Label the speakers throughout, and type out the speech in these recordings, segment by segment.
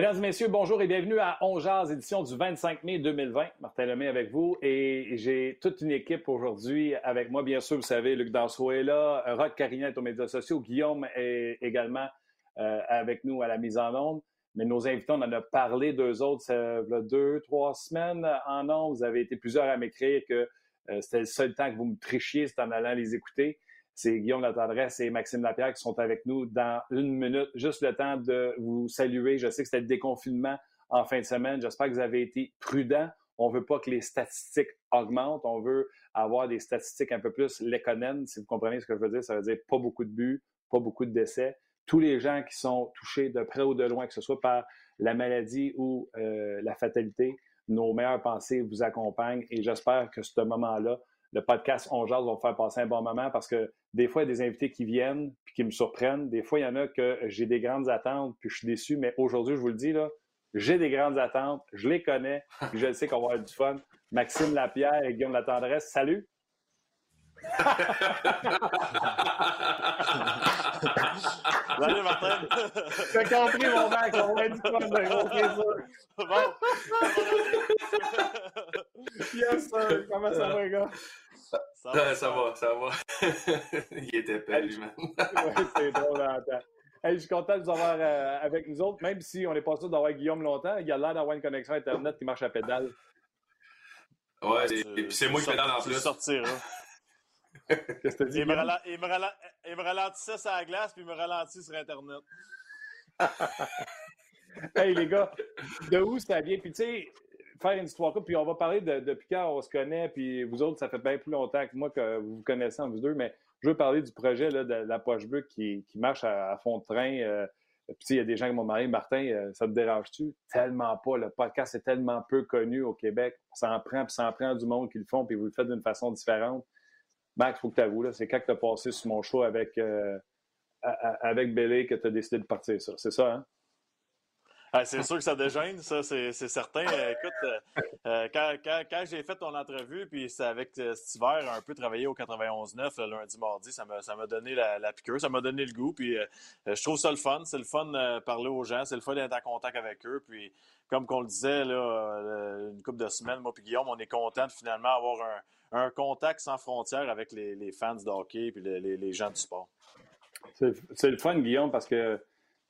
Speaker 1: Mesdames et messieurs, bonjour et bienvenue à On édition du 25 mai 2020. Martin Lemay avec vous et j'ai toute une équipe aujourd'hui avec moi. Bien sûr, vous savez, Luc Danseau est là, Rock Carignan est aux médias sociaux, Guillaume est également euh, avec nous à la mise en onde. Mais nos invités, on en a parlé d'eux autres ça, deux, trois semaines en ondes. Vous avez été plusieurs à m'écrire que euh, c'était le seul temps que vous me trichiez, c'est en allant les écouter c'est Guillaume Latendresse et Maxime Lapierre qui sont avec nous dans une minute. Juste le temps de vous saluer. Je sais que c'était le déconfinement en fin de semaine. J'espère que vous avez été prudents. On veut pas que les statistiques augmentent. On veut avoir des statistiques un peu plus léconènes, si vous comprenez ce que je veux dire. Ça veut dire pas beaucoup de buts, pas beaucoup de décès. Tous les gens qui sont touchés de près ou de loin, que ce soit par la maladie ou euh, la fatalité, nos meilleures pensées vous accompagnent et j'espère que ce moment-là le podcast On Jase va faire passer un bon moment parce que des fois, il y a des invités qui viennent puis qui me surprennent. Des fois, il y en a que j'ai des grandes attentes puis je suis déçu. Mais aujourd'hui, je vous le dis, là, j'ai des grandes attentes. Je les connais puis je sais qu'on va avoir du fun. Maxime Lapierre et Guillaume Latendresse, salut!
Speaker 2: Salut Martin!
Speaker 1: T'as compris mon mec, on va être du fun de gros Bon! yes, sir. comment ça va, gars?
Speaker 3: Ça va, ça va. Ça va. Il était pas man.
Speaker 1: c'est drôle à Hey, je suis content de vous avoir euh, avec nous autres, même si on n'est pas sûr d'avoir Guillaume longtemps. Il a l'air d'avoir une connexion Internet qui marche à pédale.
Speaker 3: Ouais, et puis c'est moi qui pédale en plus.
Speaker 2: sortir, hein. Qu'est-ce que tu dis? Il me, il, me il me ralentissait sur la glace, puis il me ralentit sur Internet.
Speaker 1: hey, les gars, de où ça vient? Puis, tu sais, faire une histoire puis on va parler de, depuis quand on se connaît, puis vous autres, ça fait bien plus longtemps que moi que vous vous connaissez vous deux, mais je veux parler du projet là, de la poche bleue qui, qui marche à, fond de train. Euh, puis il y a des gens qui m'ont demandé, Martin, euh, ça te dérange-tu? Tellement pas. Le podcast est tellement peu connu au Québec. Ça en prend, puis ça en prend du monde qui le font, puis vous le faites d'une façon différente. Max, faut que tu avoues, c'est quand tu as passé sur mon show avec, euh, avec Bélé que tu as décidé de partir. C'est ça, hein?
Speaker 2: Ah, c'est sûr que ça dégêne, ça, c'est certain. Euh, écoute, euh, euh, quand, quand, j'ai fait ton entrevue, puis c'est avec cet hiver, un peu travaillé au 91-9, le lundi, mardi, ça m'a ça donné la, la, piqûre, ça m'a donné le goût. Puis je trouve ça le fun. C'est le fun de parler aux gens, c'est le fun d'être en contact avec eux. Puis comme qu'on le disait, là, une couple de semaines, moi puis Guillaume, on est content de finalement avoir un, contact sans frontières avec les, fans de hockey puis les, les gens du sport.
Speaker 1: C'est le fun, Guillaume, parce que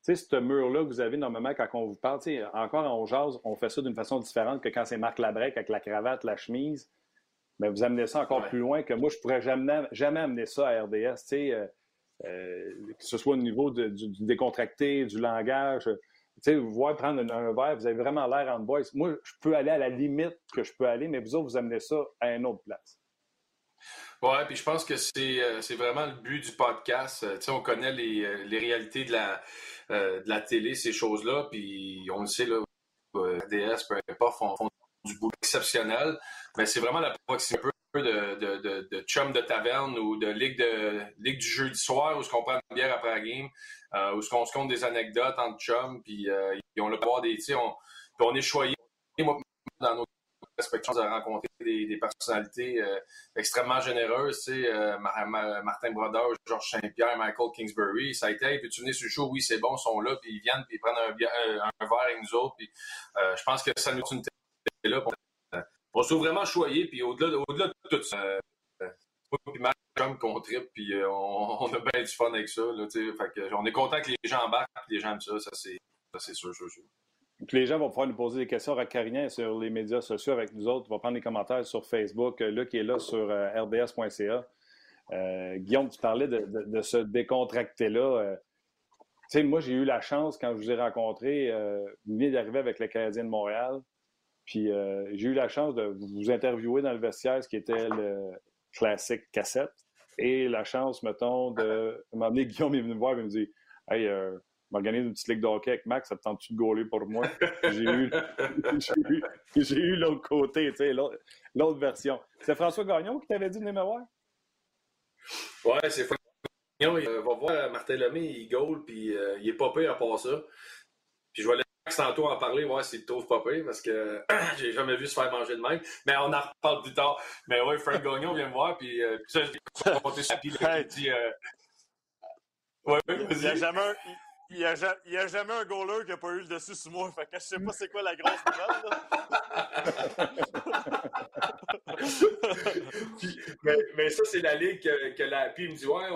Speaker 1: sais, ce mur-là que vous avez normalement quand on vous parle, encore en jase, on fait ça d'une façon différente que quand c'est Marc Labrec avec la cravate, la chemise. Mais vous amenez ça encore plus loin que moi, je pourrais jamais, jamais amener ça à RDS. Tu sais, euh, euh, que ce soit au niveau du, décontracté, du langage. Tu sais, vous voyez prendre un, verre, vous avez vraiment l'air en boys. Moi, je peux aller à la limite que je peux aller, mais vous autres, vous amenez ça à une autre place.
Speaker 3: Ouais, puis je pense que c'est euh, c'est vraiment le but du podcast. tu sais, on connaît les, les réalités de la euh, de la télé, ces choses-là. Puis on le sait, là, DS, peu importe, font, font du boulot exceptionnel. Mais c'est vraiment la proximité un peu de, de, de, de, chum de taverne ou de ligue de ligue du jeudi soir où ce qu'on prend une bière après la game, euh, où ce qu'on se compte des anecdotes entre chums, puis euh, on le voir des, on, on est choyé dans nos respectueux de rencontrer des, personnalités euh, extrêmement généreuses, euh, Martin Brodeur, Georges Saint-Pierre, Michael Kingsbury, ça a été, hey, tu venir sur le show? Oui, c'est bon, ils sont là, puis ils viennent, puis ils prennent un, euh, un, verre avec nous autres, puis je pense que ça nous une là, on se trouve vraiment choyé, puis au-delà au -delà de tout ça, puis comme qu'on tripe, puis on, on, a bien du fun avec ça, là, que, on est content que les gens embarquent, puis les gens aiment ça, ça c'est sûr, sûr, sûr
Speaker 1: les gens vont pouvoir nous poser des questions à Carignan sur les médias sociaux avec nous autres. On va prendre des commentaires sur Facebook. Euh, Luc est là sur euh, rds.ca. Euh, Guillaume, tu parlais de, de, de ce décontracté-là. tu sais, moi, j'ai eu la chance, quand je vous ai rencontré, vous venez d'arriver avec le Canadien de Montréal. Puis j'ai eu la chance de vous interviewer dans le vestiaire, ce qui était le classique cassette. Et la chance, mettons, de... m'emmener Guillaume est venu me voir et me dit Hey, m'organise une petite ligue de hockey avec Max, ça te tente-tu de gauler pour moi? J'ai eu, j'ai eu, l'autre côté, tu sais, l'autre version. C'est François Gagnon qui t'avait dit de me voir?
Speaker 3: Ouais, c'est François Gagnon. Il va voir Martin Lemay, il gaule, puis euh, il est pas pire à part ça. Puis je vais laisser Max tantôt en parler, voir s'il trouve pas pire, parce que j'ai jamais vu se faire manger de même. Mais on en reparle plus tard. Mais ouais, Frank Gagnon vient me voir, puis, euh, puis ça, j'ai raconté ça, puis il dit... Euh...
Speaker 2: Ouais, il n'y a jamais un il n'y a, jamais un goaler qui n'a pas eu le dessus sur moi. Fait que je sais pas c'est quoi la grosse nouvelle.
Speaker 3: mais, ça, c'est la ligue que, la. Puis il me dit Ouais,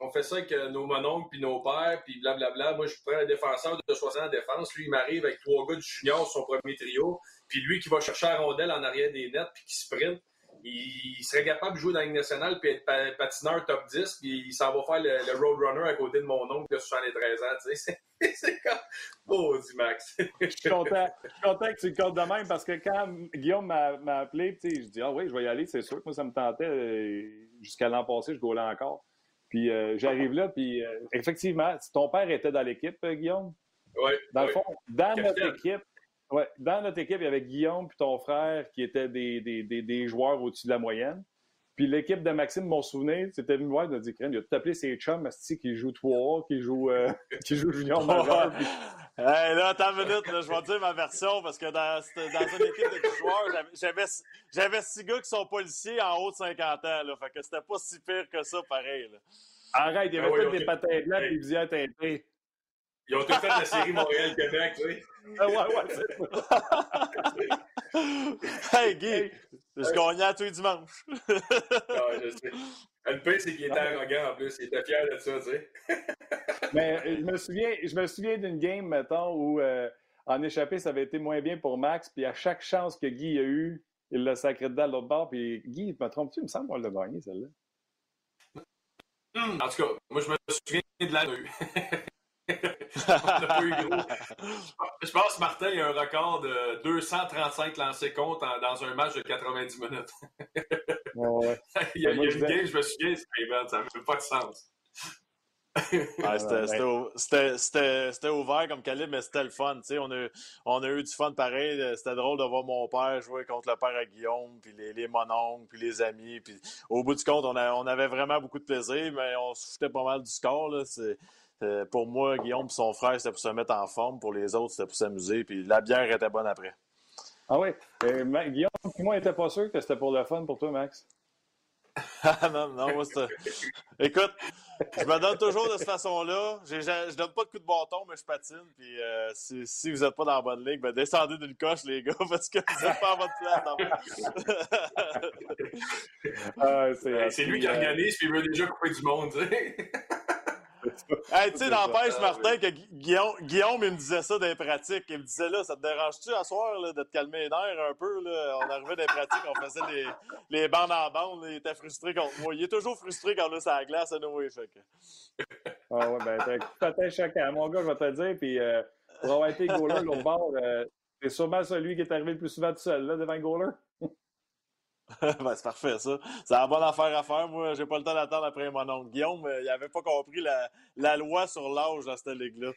Speaker 3: on, fait ça avec nos mononcles puis nos pères, puis blablabla. Moi, je prends un défenseur de 60 en défense. Lui, il m'arrive avec trois gars du junior son premier trio. Puis lui qui va chercher la rondelle en arrière des nets puis qui sprint il, serait capable de jouer dans la Ligue nationale puis être patineur top 10, puis il s'en va faire le, Roadrunner à côté de mon oncle de 73 ans. Tu sais, c'est comme. Oh, dit Max.
Speaker 1: je, suis content, que tu le comptes de même parce que quand Guillaume m'a appelé, tu sais, je dis Ah oui, je vais y aller, c'est sûr que moi, ça me tentait. Euh, jusqu'à l'an passé, je gaulais encore. Puis euh, j'arrive là, puis euh, effectivement, ton père était dans l'équipe, Guillaume?
Speaker 3: Oui.
Speaker 1: Dans le fond, dans notre équipe, Ouais, dans notre équipe, il y avait Guillaume puis ton frère qui étaient des, des, des, des joueurs au-dessus de la moyenne. Puis l'équipe de Maxime, mon souvenir, c'était venu voir, il a dit il a tout appelé ses chums, qui joue 3 qui joue, euh, qui joue junior majeur. Puis...
Speaker 2: Hey, là, attends une minute, là, je vais dire ma version parce que dans, dans une équipe de joueurs, j'avais, j'avais six gars qui sont policiers en haut de 50 ans. Là, fait que c'était pas si pire que ça, pareil. Là.
Speaker 1: Arrête, il y avait ah, oui, des patins blancs et des visières teintées.
Speaker 3: Ils ont tout fait la série Montréal-Québec, tu sais. Ah ouais,
Speaker 2: ouais, Hey, Guy, je gagnais à tous les dimanches.
Speaker 3: ah, je sais. Le pire, c'est qu'il était arrogant en plus. Il était fier de ça, tu sais.
Speaker 1: Mais euh, je me souviens, je me souviens d'une game, mettons, où euh, en échappé, ça avait été moins bien pour Max. Puis à chaque chance que Guy a eu, il l'a sacré dedans de l'autre bord. Puis Guy, me trompes-tu? Il me semble qu'on l'a gagné, celle-là.
Speaker 3: En tout cas, moi, je me souviens de la rue. Je pense que Martin a un record de 235 lancés contre dans un match de 90 minutes. il y a, une game, je me souviens, ça ne fait pas de sens.
Speaker 2: c'était ouvert comme calibre, mais c'était le fun. On a, on a eu du fun pareil. C'était drôle de voir mon père jouer contre le père à Guillaume, puis les, les mononcles, puis les amis. Puis au bout du compte, on, on avait vraiment beaucoup de plaisir, mais on se foutait pas mal du score. Là. Euh, pour moi, Guillaume et son frère, c'était pour se mettre en forme. Pour les autres, c'était pour s'amuser. Puis la bière était bonne après.
Speaker 1: Ah oui. Euh, Guillaume et moi, n'était pas sûr que c'était pour le fun pour toi, Max.
Speaker 2: non, non, moi, c'était. Écoute, je me donne toujours de cette façon-là. Je ne donne pas de coup de bâton, mais je patine. Puis euh, si, vous n'êtes pas dans la bonne ligue, ben descendez d'une coche, les gars, parce que vous n'êtes pas à votre
Speaker 3: place. ah, c'est lui qui organise, puis il veut déjà couper du monde. Tu sais.
Speaker 2: hey, tu sais, n'empêche, Martin, que Guillaume, Guillaume, il me disait ça des pratiques. Il me disait, là, ça te dérange-tu à soir, là, de te calmer les nerfs un peu, là? On arrivait des pratiques, on faisait les, les bandes en bande, il était frustré contre moi. Il est toujours frustré quand on a sa glace à nous, fait que...
Speaker 1: Ah ouais, ben, peut-être chacun. Mon gars, je vais te le dire, puis euh, pour avoir été goaler, l'autre bord, euh, c'est sûrement celui qui est arrivé le plus souvent tout seul, là, devant le goaler.
Speaker 2: ben, c'est parfait, ça. C'est la bonne affaire à faire. Moi, j'ai pas le temps d'attendre après mon oncle. Guillaume, il avait pas compris la, la loi sur l'âge dans cette ligue-là.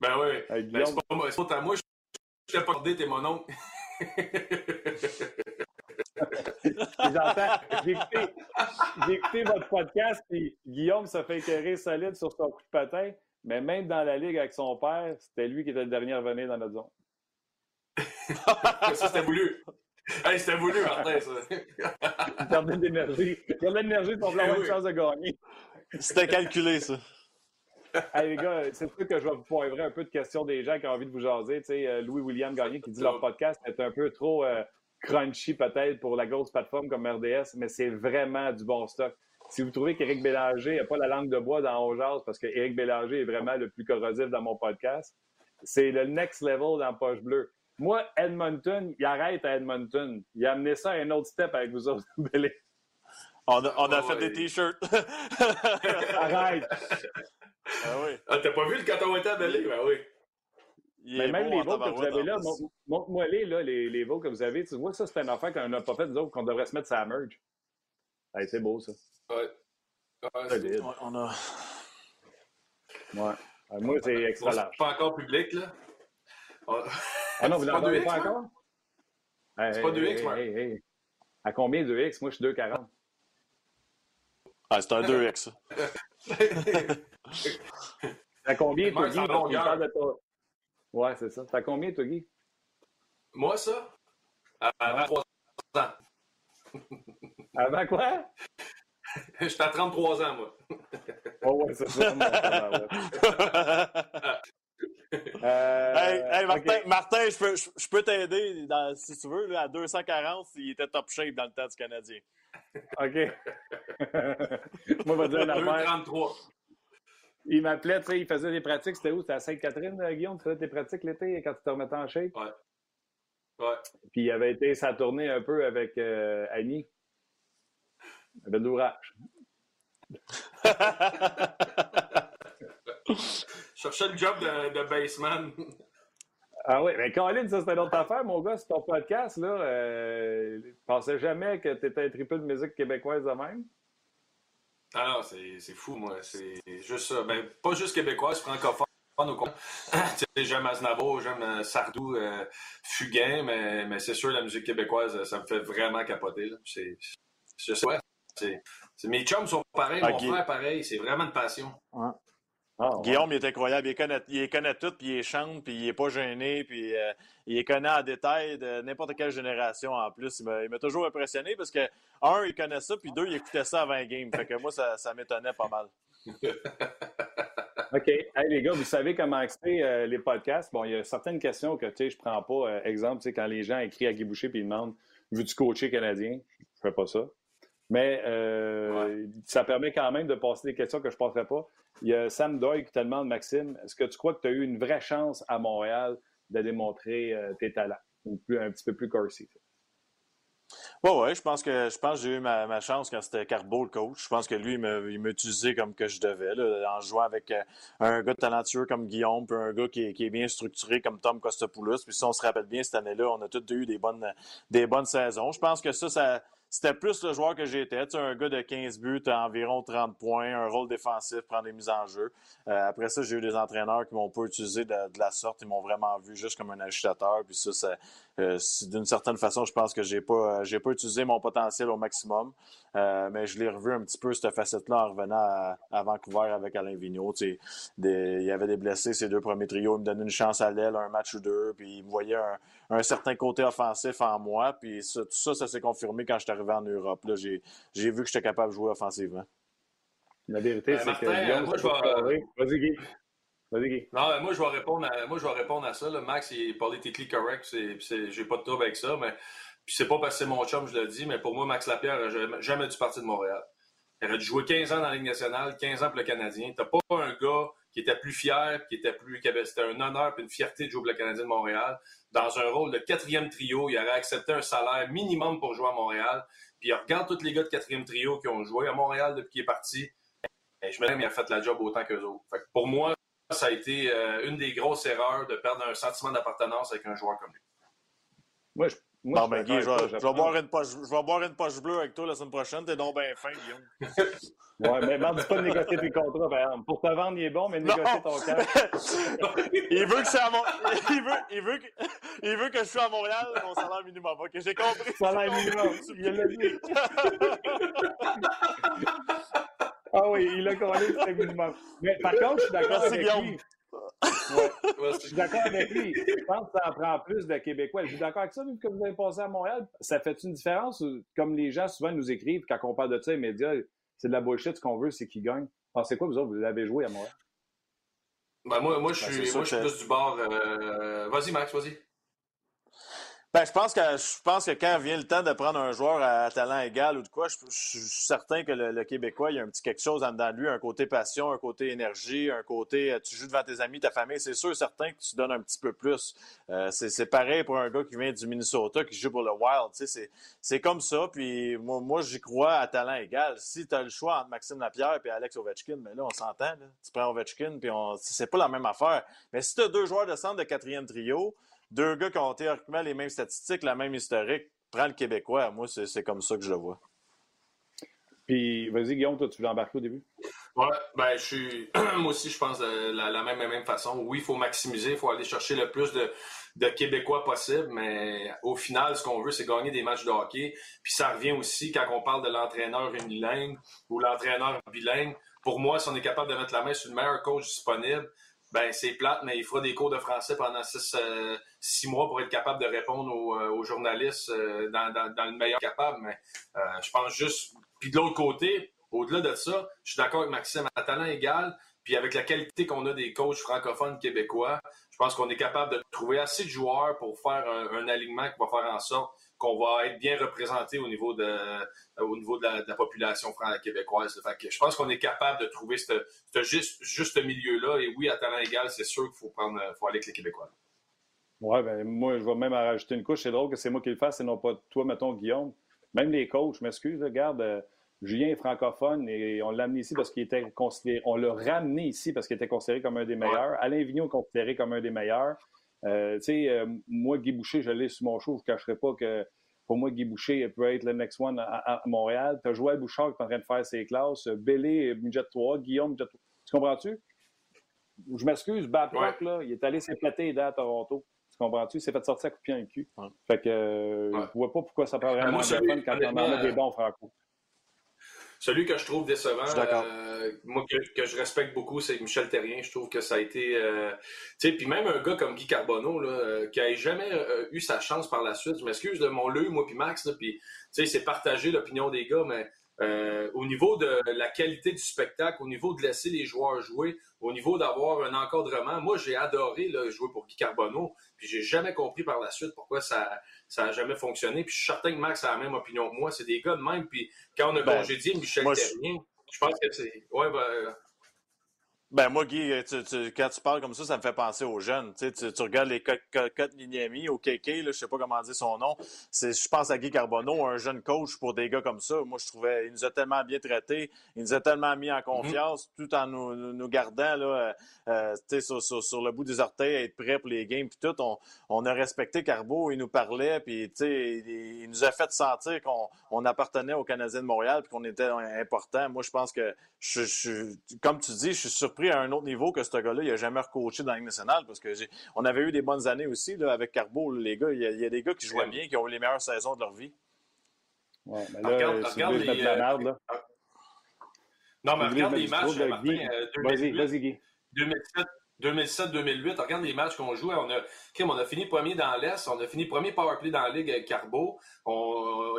Speaker 3: Ben oui. Ben, c'est pas, moi. C'est pas moi. Je t'ai pas regardé, t'es mon oncle.
Speaker 1: J'ai écouté, écouté, votre podcast, et Guillaume se fait écœurer solide sur son coup de patin, mais même dans la ligue avec son père, c'était lui qui était le dernier à venir dans notre zone.
Speaker 3: ça, c'était voulu. Hey, c'était voulu, Martin, ça.
Speaker 1: Garder de l'énergie. Garder de l'énergie pour avoir une chance de gagner.
Speaker 2: C'était calculé, ça.
Speaker 1: Hey, les gars, c'est sûr que je vais vous poivrer un peu de questions des gens qui ont envie de vous jaser. Tu sais, euh, Louis-William Gagné qui dit leur podcast est un peu trop euh, crunchy peut-être pour la grosse plateforme comme RDS, mais c'est vraiment du bon stock. Si vous trouvez qu'Éric Bélanger n'a pas la langue de bois dans Ojaz parce qu'Éric Bélanger est vraiment le plus corrosif dans mon podcast, c'est le next level dans Poche Bleue. Moi, Edmonton, il arrête à Edmonton. Il a amené ça à un autre step avec vous autres, Bélé.
Speaker 2: On a, on a fait des t-shirts.
Speaker 1: arrête.
Speaker 3: Ah oui. Ah, t'as pas vu le quand on était à Bélé? Ben oui.
Speaker 1: Mais même les veaux que vous avez là, montre-moi les, là, les, les veaux que vous avez. Tu vois, ça, c'est une affaire qu'on n'a pas fait, nous autres, qu'on devrait se mettre sa merge. Hey, c'est beau, ça.
Speaker 3: Ouais.
Speaker 2: ouais on a.
Speaker 1: Ouais. moi, c'est extra large.
Speaker 3: Pas encore public, là.
Speaker 1: Ah non, vous n'en avez pas encore?
Speaker 3: C'est pas 2X, moi.
Speaker 1: À combien 2X? Moi, je suis 2,40.
Speaker 2: Ah, c'est un 2X,
Speaker 1: à combien, toi, Guy? Ouais, c'est ça. T'as combien, toi, Guy?
Speaker 3: Moi, ça? Avant 3 ans.
Speaker 1: Avant quoi?
Speaker 3: J'étais à 33 ans, moi.
Speaker 1: oh, ouais, c'est ça.
Speaker 2: Euh, hey, Martin, Martin, je peux, je, peux t'aider si tu veux. Là, à 240, il était top shape dans le temps du Canadien.
Speaker 1: OK. Moi, je vais dire la
Speaker 3: 33.
Speaker 1: Il m'appelait, tu sais, il faisait des pratiques. C'était où? C'était à Sainte-Catherine, euh, Guillaume? Tu faisais tes pratiques l'été quand tu te remettais en shape?
Speaker 3: Ouais. Ouais.
Speaker 1: Puis il avait été sa tournée un peu avec euh, Annie. Il avait de l'ouvrage.
Speaker 3: cherchais le job de, de baseman.
Speaker 1: Ah oui, mais Colin, ça c'était une autre affaire, mon gars, c'est ton podcast, là. Euh, pensais jamais que tu étais un triple de musique québécoise de même?
Speaker 3: Ah non, c'est fou, moi. C'est juste ça. Ben, pas juste québécoise, francophone. j'aime Aznavour, j'aime euh, Sardou, euh, Fugain, mais, mais c'est sûr, la musique québécoise, ça me fait vraiment capoter. C'est, je sais, ouais, mes chums sont pareils, mon frère pareil. C'est vraiment une passion.
Speaker 2: Ah, Guillaume, il est incroyable. Il connaît, il connaît tout, puis il chante, puis il est pas gêné, puis euh, il connaît en détail de n'importe quelle génération en plus. Il m'a toujours impressionné parce que, un, il connaît ça, puis deux, il écoutait ça avant game. Fait que moi, ça, ça m'étonnait pas mal.
Speaker 1: OK. Hey, les gars, vous savez comment c'est euh, les podcasts? Bon, il y a certaines questions que, tu sais, je prends pas. Euh, exemple, tu sais, quand les gens écrivent à Guy Boucher puis ils demandent Veux-tu coacher Canadien? Je fais pas ça. Mais euh, ça permet quand même de passer des questions que je ne passerai pas. Il y a Sam Doyle qui te demande, Maxime, est-ce que tu crois que tu as eu une vraie chance à Montréal de démontrer euh, tes talents? Ou plus, un petit peu plus corsi?
Speaker 2: Oui, oui, je pense que je pense j'ai eu ma, chance quand c'était Carbo le coach. Je pense que lui, il m'a utilisé comme que je devais, en jouant avec euh, un gars talentueux comme Guillaume, puis un gars qui est, bien structuré comme Tom Costopoulos. Puis si on se rappelle bien, cette année-là, on a tous eu des bonnes, des bonnes saisons. Je pense que ça, ça c'était plus le joueur que j'étais. Tu sais, un gars de 15 buts, environ 30 points, un rôle défensif, prendre des mises en jeu. Euh, après ça, j'ai eu des entraîneurs qui m'ont pas utilisé de, la sorte. Ils m'ont vraiment vu juste comme un agitateur. Puis ça, ça euh, d'une certaine façon, je pense que j'ai pas, j'ai pas utilisé mon potentiel au maximum. Euh, mais je l'ai revu un petit peu, cette facette-là, en revenant à, Vancouver avec Alain Vigneault. Il y avait des blessés, ces deux premiers trios. Il me donnait une chance à l'aile, un match ou deux. Puis il me voyait un, certain côté offensif en moi. Puis tout ça, ça s'est confirmé quand je suis arrivé en Europe. Là, j'ai, j'ai vu que j'étais capable de jouer offensivement.
Speaker 1: La vérité, c'est que moi, je vais... Vas-y, Guy.
Speaker 3: Non, moi, je vais répondre à, moi, je vais répondre à ça. Max, il est politically correct. C'est, j'ai pas de trouble avec ça. Mais puis c'est pas parce que c'est mon chum, je le dis, mais pour moi, Max Lapierre n'a jamais dû partir de Montréal. Il aurait dû jouer 15 ans dans la Ligue nationale, 15 ans pour le Canadien. T'as pas un gars qui était plus fier, qui était plus, qui avait, c'était un honneur et une fierté de jouer pour le Canadien de Montréal. Dans un rôle de quatrième trio, il aurait accepté un salaire minimum pour jouer à Montréal. Puis il regarde tous les gars de quatrième trio qui ont joué à Montréal depuis qu'il est parti. Et je me dis, il a fait la job autant qu'eux autres. Fait pour moi, ça a été euh, une des grosses erreurs de perdre un sentiment d'appartenance avec un joueur comme lui.
Speaker 1: Moi, je
Speaker 2: non, mais Guy, je vais, boire une poche, je vais boire une poche bleue avec toi la semaine prochaine. T'es donc bien fin, Guillaume.
Speaker 1: ouais, mais ne dis pas de négocier tes contrats, par exemple. Pour te vendre, il est bon, mais négocier ton cas.
Speaker 2: il veut que je à Mon... il, veut, il, veut que... il veut que je sois à Montréal, mon salaire minimum. Ok, j'ai compris.
Speaker 1: Salaire minimum. Il l'a dit. Ah oui, il a collé le minimum. Mais par contre, je suis d'accord avec Guillaume. lui. je suis d'accord avec lui. Je pense que ça en prend plus de Québécois. Je suis d'accord avec ça, vu que vous avez passé à Montréal. Ça fait une différence? Comme les gens souvent nous écrivent quand on parle de ça, les médias, c'est de la bullshit. Ce qu'on veut, c'est qu'ils gagnent. Pensez quoi, vous autres? Vous avez joué à Montréal?
Speaker 3: Ben moi, moi, je ben, suis, moi, je suis plus du bord. Euh, vas-y, Max, vas-y.
Speaker 2: Ben, je pense que je pense que quand vient le temps de prendre un joueur à talent égal ou de quoi, je, suis certain que le, Québécois, il y a un petit quelque chose en dedans de lui, un côté passion, un côté énergie, un côté euh, tu joues devant tes amis, ta famille. C'est sûr, certain que tu donnes un petit peu plus. Euh, c'est pareil pour un gars qui vient du Minnesota, qui joue pour le Wild. C'est comme ça. Puis moi, moi j'y crois à talent égal. Si tu as le choix entre Maxime Lapierre et Alex Ovechkin, mais là, on s'entend. Tu prends Ovechkin, puis on... c'est pas la même affaire. Mais si tu as deux joueurs de centre de quatrième trio, deux gars qui ont théoriquement les mêmes statistiques, la même historique, prends le Québécois. Moi, c'est comme ça que je le vois.
Speaker 1: Puis, vas-y, Guillaume, toi, tu veux embarquer au début?
Speaker 3: Ouais, ben, je suis. Moi aussi, je pense de la, même, même façon. Oui, il faut maximiser, il faut aller chercher le plus de, de Québécois possible, mais au final, ce qu'on veut, c'est gagner des matchs de hockey. Puis ça revient aussi quand on parle de l'entraîneur unilingue ou l'entraîneur bilingue. Pour moi, si on est capable de mettre la main sur le meilleur coach disponible, ben c'est plate, mais il fera des cours de français pendant six, euh, mois pour être capable de répondre aux, euh, journalistes euh, dans, le meilleur capable. Mais je pense juste. Puis de l'autre côté, Au-delà de ça, je suis d'accord avec Maxime, à talent égal, puis avec la qualité qu'on a des coachs francophones québécois, je pense qu'on est capable de trouver assez de joueurs pour faire un, alignement qui va faire en sorte qu'on va être bien représenté au niveau de, au niveau de, la, population québécoise. Fait je pense qu'on est capable de trouver ce juste, juste milieu-là. Et oui, à talent égal, c'est sûr qu'il faut, prendre, faut aller avec les Québécois.
Speaker 1: Oui, ben moi, je vais même rajouter une couche. C'est drôle que c'est moi qui le fasse et non pas toi, mettons, Guillaume. Même les coachs, je m'excuse, regarde, euh, Julien est francophone et on l'a amené ici parce qu'il était considéré, on l'a ramené ici parce qu'il était considéré comme un des meilleurs. Alain Vigneault est considéré comme un des meilleurs. Euh, tu sais, euh, moi, Guy Boucher, je l'ai sur mon show, je ne cacherai pas que pour moi, Guy Boucher peut être le next one à, Montréal. Tu as Joël Bouchard qui est en train de faire ses classes, Bélé, budget 3, Guillaume, budget 3. Tu comprends-tu? Je m'excuse, Babcock, là, il est allé s'éclater à Toronto. Tu comprends-tu? Il s'est fait sortir à coup de pied en cul. Fait que euh, je ne vois pas pourquoi ça peut vraiment
Speaker 3: moi,
Speaker 1: de fun quand on en a des bons franco.
Speaker 3: Celui que je trouve décevant, euh, moi que, je respecte beaucoup, c'est Michel Terrien. Je trouve que ça a été, euh, tu sais, puis même un gars comme Guy Carbonneau là, qui n'a jamais eu sa chance par la suite. Je m'excuse de mon leu, moi puis Max, puis tu sais, c'est partager l'opinion des gars, mais euh, au niveau de la qualité du spectacle, au niveau de laisser les joueurs jouer, au niveau d'avoir un encadrement, moi j'ai adoré jouer pour Guy Carbonneau, puis j'ai jamais compris par la suite pourquoi ça ça a jamais fonctionné. Puis je suis certain que Max a la même opinion que moi, c'est des gars de même. Puis quand on a ben, congédié Michel Terrien, je pense que c'est ouais ben,
Speaker 2: ben moi, Guy, quand tu parles comme ça, ça me fait penser aux jeunes. Tu, tu regardes les Cotes Nignami, au KK, là, je sais pas comment dire son nom. Je pense à Guy Carbonneau, un jeune coach pour des gars comme ça. Moi, je trouvais il nous a tellement bien traités, il nous a tellement mis en confiance, mm-hmm. tout en nous, nous gardant là, euh, euh sur, sur, sur, le bout des orteils, à être prêt pour les games. Puis tout, on, on, a respecté Carbo, il nous parlait, puis il, il nous a fait sentir qu'on on appartenait aux Canadiens de Montréal, puis qu'on était important. Moi, je pense que, je, je, comme tu dis, je suis surpris à un autre niveau que ce gars-là, il n'a jamais recoaché dans la Ligue nationale parce que on avait eu des bonnes années aussi là, avec Carbo. les gars, il y, a, des gars qui jouaient bien, qui ont eu les meilleures saisons de leur vie.
Speaker 1: Ouais, mais là, regarde, regarde les, la merde, là.
Speaker 3: Non, mais regarde les matchs,
Speaker 1: euh, vas-y, vas-y, Guy.
Speaker 3: 2007, 2007-2008, regarde les matchs qu'on jouait. On a, on a fini premier dans l'Est, on a fini premier powerplay dans la Ligue avec Carbo.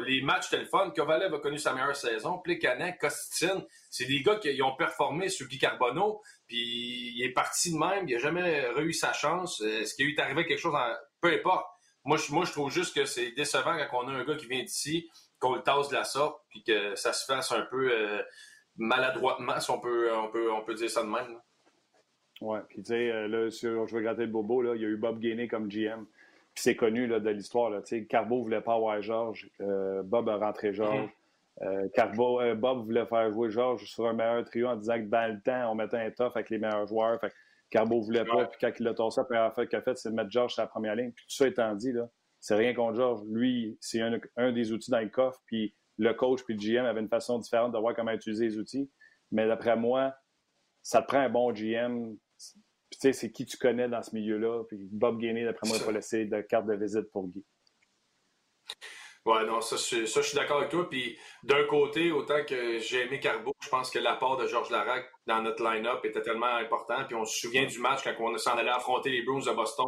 Speaker 3: les matchs fun. Kovalev a connu sa meilleure saison. Plekanek, Kostin, c'est des gars qui ont performé sur Guy Carbonneau. Puis il est parti de même, il n'a jamais eu sa chance. Est-ce qu'il est arrivé quelque chose en... Peu importe. Moi je, moi, je trouve juste que c'est décevant quand on a un gars qui vient d'ici, qu'on le tasse de la sorte, puis que ça se fasse un peu euh, maladroitement, si on peut, on peut, on peut dire ça de même.
Speaker 1: Oui, puis tu sais, euh, là, sur, je vais gratter le bobo, là, il y a eu Bob Gainey comme GM. Puis c'est connu là, de l'histoire. Tu sais, Carbo voulait pas avoir Georges. Euh, Bob a rentré Georges. Mm-hmm. Carbo, Bob voulait faire jouer Georges sur un meilleur trio en disant que dans le temps, on mettait un tough avec les meilleurs joueurs. Fait Carbo voulait pas. Puis quand il a tossé, la première fois qu'il a fait, c'est de mettre Georges sur la première ligne. Puis tout ça étant dit, là, c'est rien contre Georges. Lui, c'est un, un, des outils dans le coffre. Puis le coach puis le GM avaient une façon différente de voir comment utiliser les outils. Mais d'après moi, ça te prend un bon GM sais, c'est qui tu connais dans ce milieu-là. Puis Bob Gainey, d'après moi, il faut laisser de carte de visite pour Guy.
Speaker 3: Ouais, non, ça, je, ça, je suis d'accord avec toi. Puis d'un côté, autant que j'ai aimé Carbo, je pense que l'apport de Georges Larac dans notre line-up était tellement important. Puis on se souvient du match quand on s'en allait affronter les Bruins de Boston.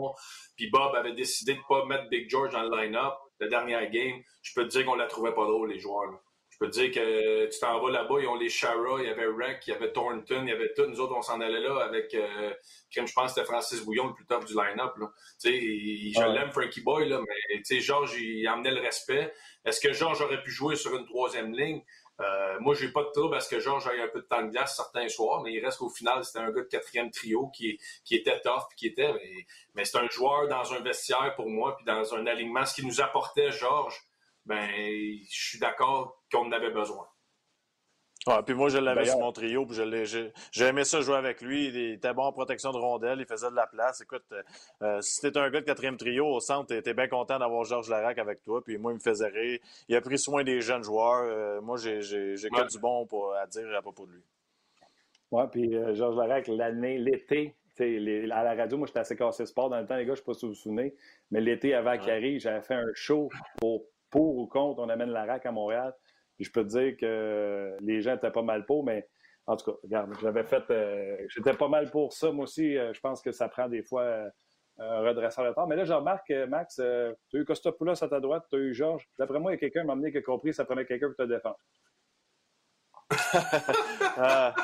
Speaker 3: Puis Bob avait décidé de ne pas mettre Big George dans le line-up. La dernière game, je peux te dire qu'on la trouvait pas drôle, les joueurs. Peux te dire que tu t'en vas là-bas, ils ont les Shara, il y avait Rec, il y avait Thornton, il y avait tout. Nous autres, on s'en allait là avec, euh, je pense que c'était Francis Bouillon, le plus top du line-up. Tu sais, je l'aime, Frankie Boy, là, mais tu sais, Georges, il amenait le respect. Est-ce que Georges aurait pu jouer sur une troisième ligne? Euh, moi, j'ai pas de trouble parce que Georges a eu un peu de temps de glace certains soirs, mais il reste qu'au final, c'était un gars de quatrième trio qui, qui était tough, qui était, mais, mais c'est un joueur dans un vestiaire pour moi, puis dans un alignement. Ce qui nous apportait Georges, ben, je suis d'accord qu'on en avait besoin.
Speaker 2: Ouais, puis moi, je l'avais sur mon trio, puis j'ai aimé ça jouer avec lui. Il était bon en protection de rondelle, il faisait de la place. Écoute, euh, euh, si t'es un gars de quatrième trio au centre, t'es bien content d'avoir Georges Larac avec toi. Puis moi, il me faisait rire. Il a pris soin des jeunes joueurs. Euh, moi, j'ai que du bon pour, à dire à propos de lui.
Speaker 1: Oui, puis Georges Larac, l'année, l'été, à la radio, moi, j'étais assez cassé sport dans le temps, les gars, je ne sais pas si vous vous souvenez, mais l'été avant qu'il arrive, j'avais fait un show pour pour ou contre, on amène la RAC à Montréal. Puis je peux te dire que les gens étaient pas mal pour, mais en tout cas, regarde, j'avais fait. Euh, j'étais pas mal pour ça, moi aussi. Euh, je pense que ça prend des fois euh, un redresseur de temps. Mais là, je remarque, Max, tu as eu Costopoulos à ta droite, tu as eu Georges. D'après moi, il y a quelqu'un m'a amené qui a compris ça prenait quelqu'un pour te défendre.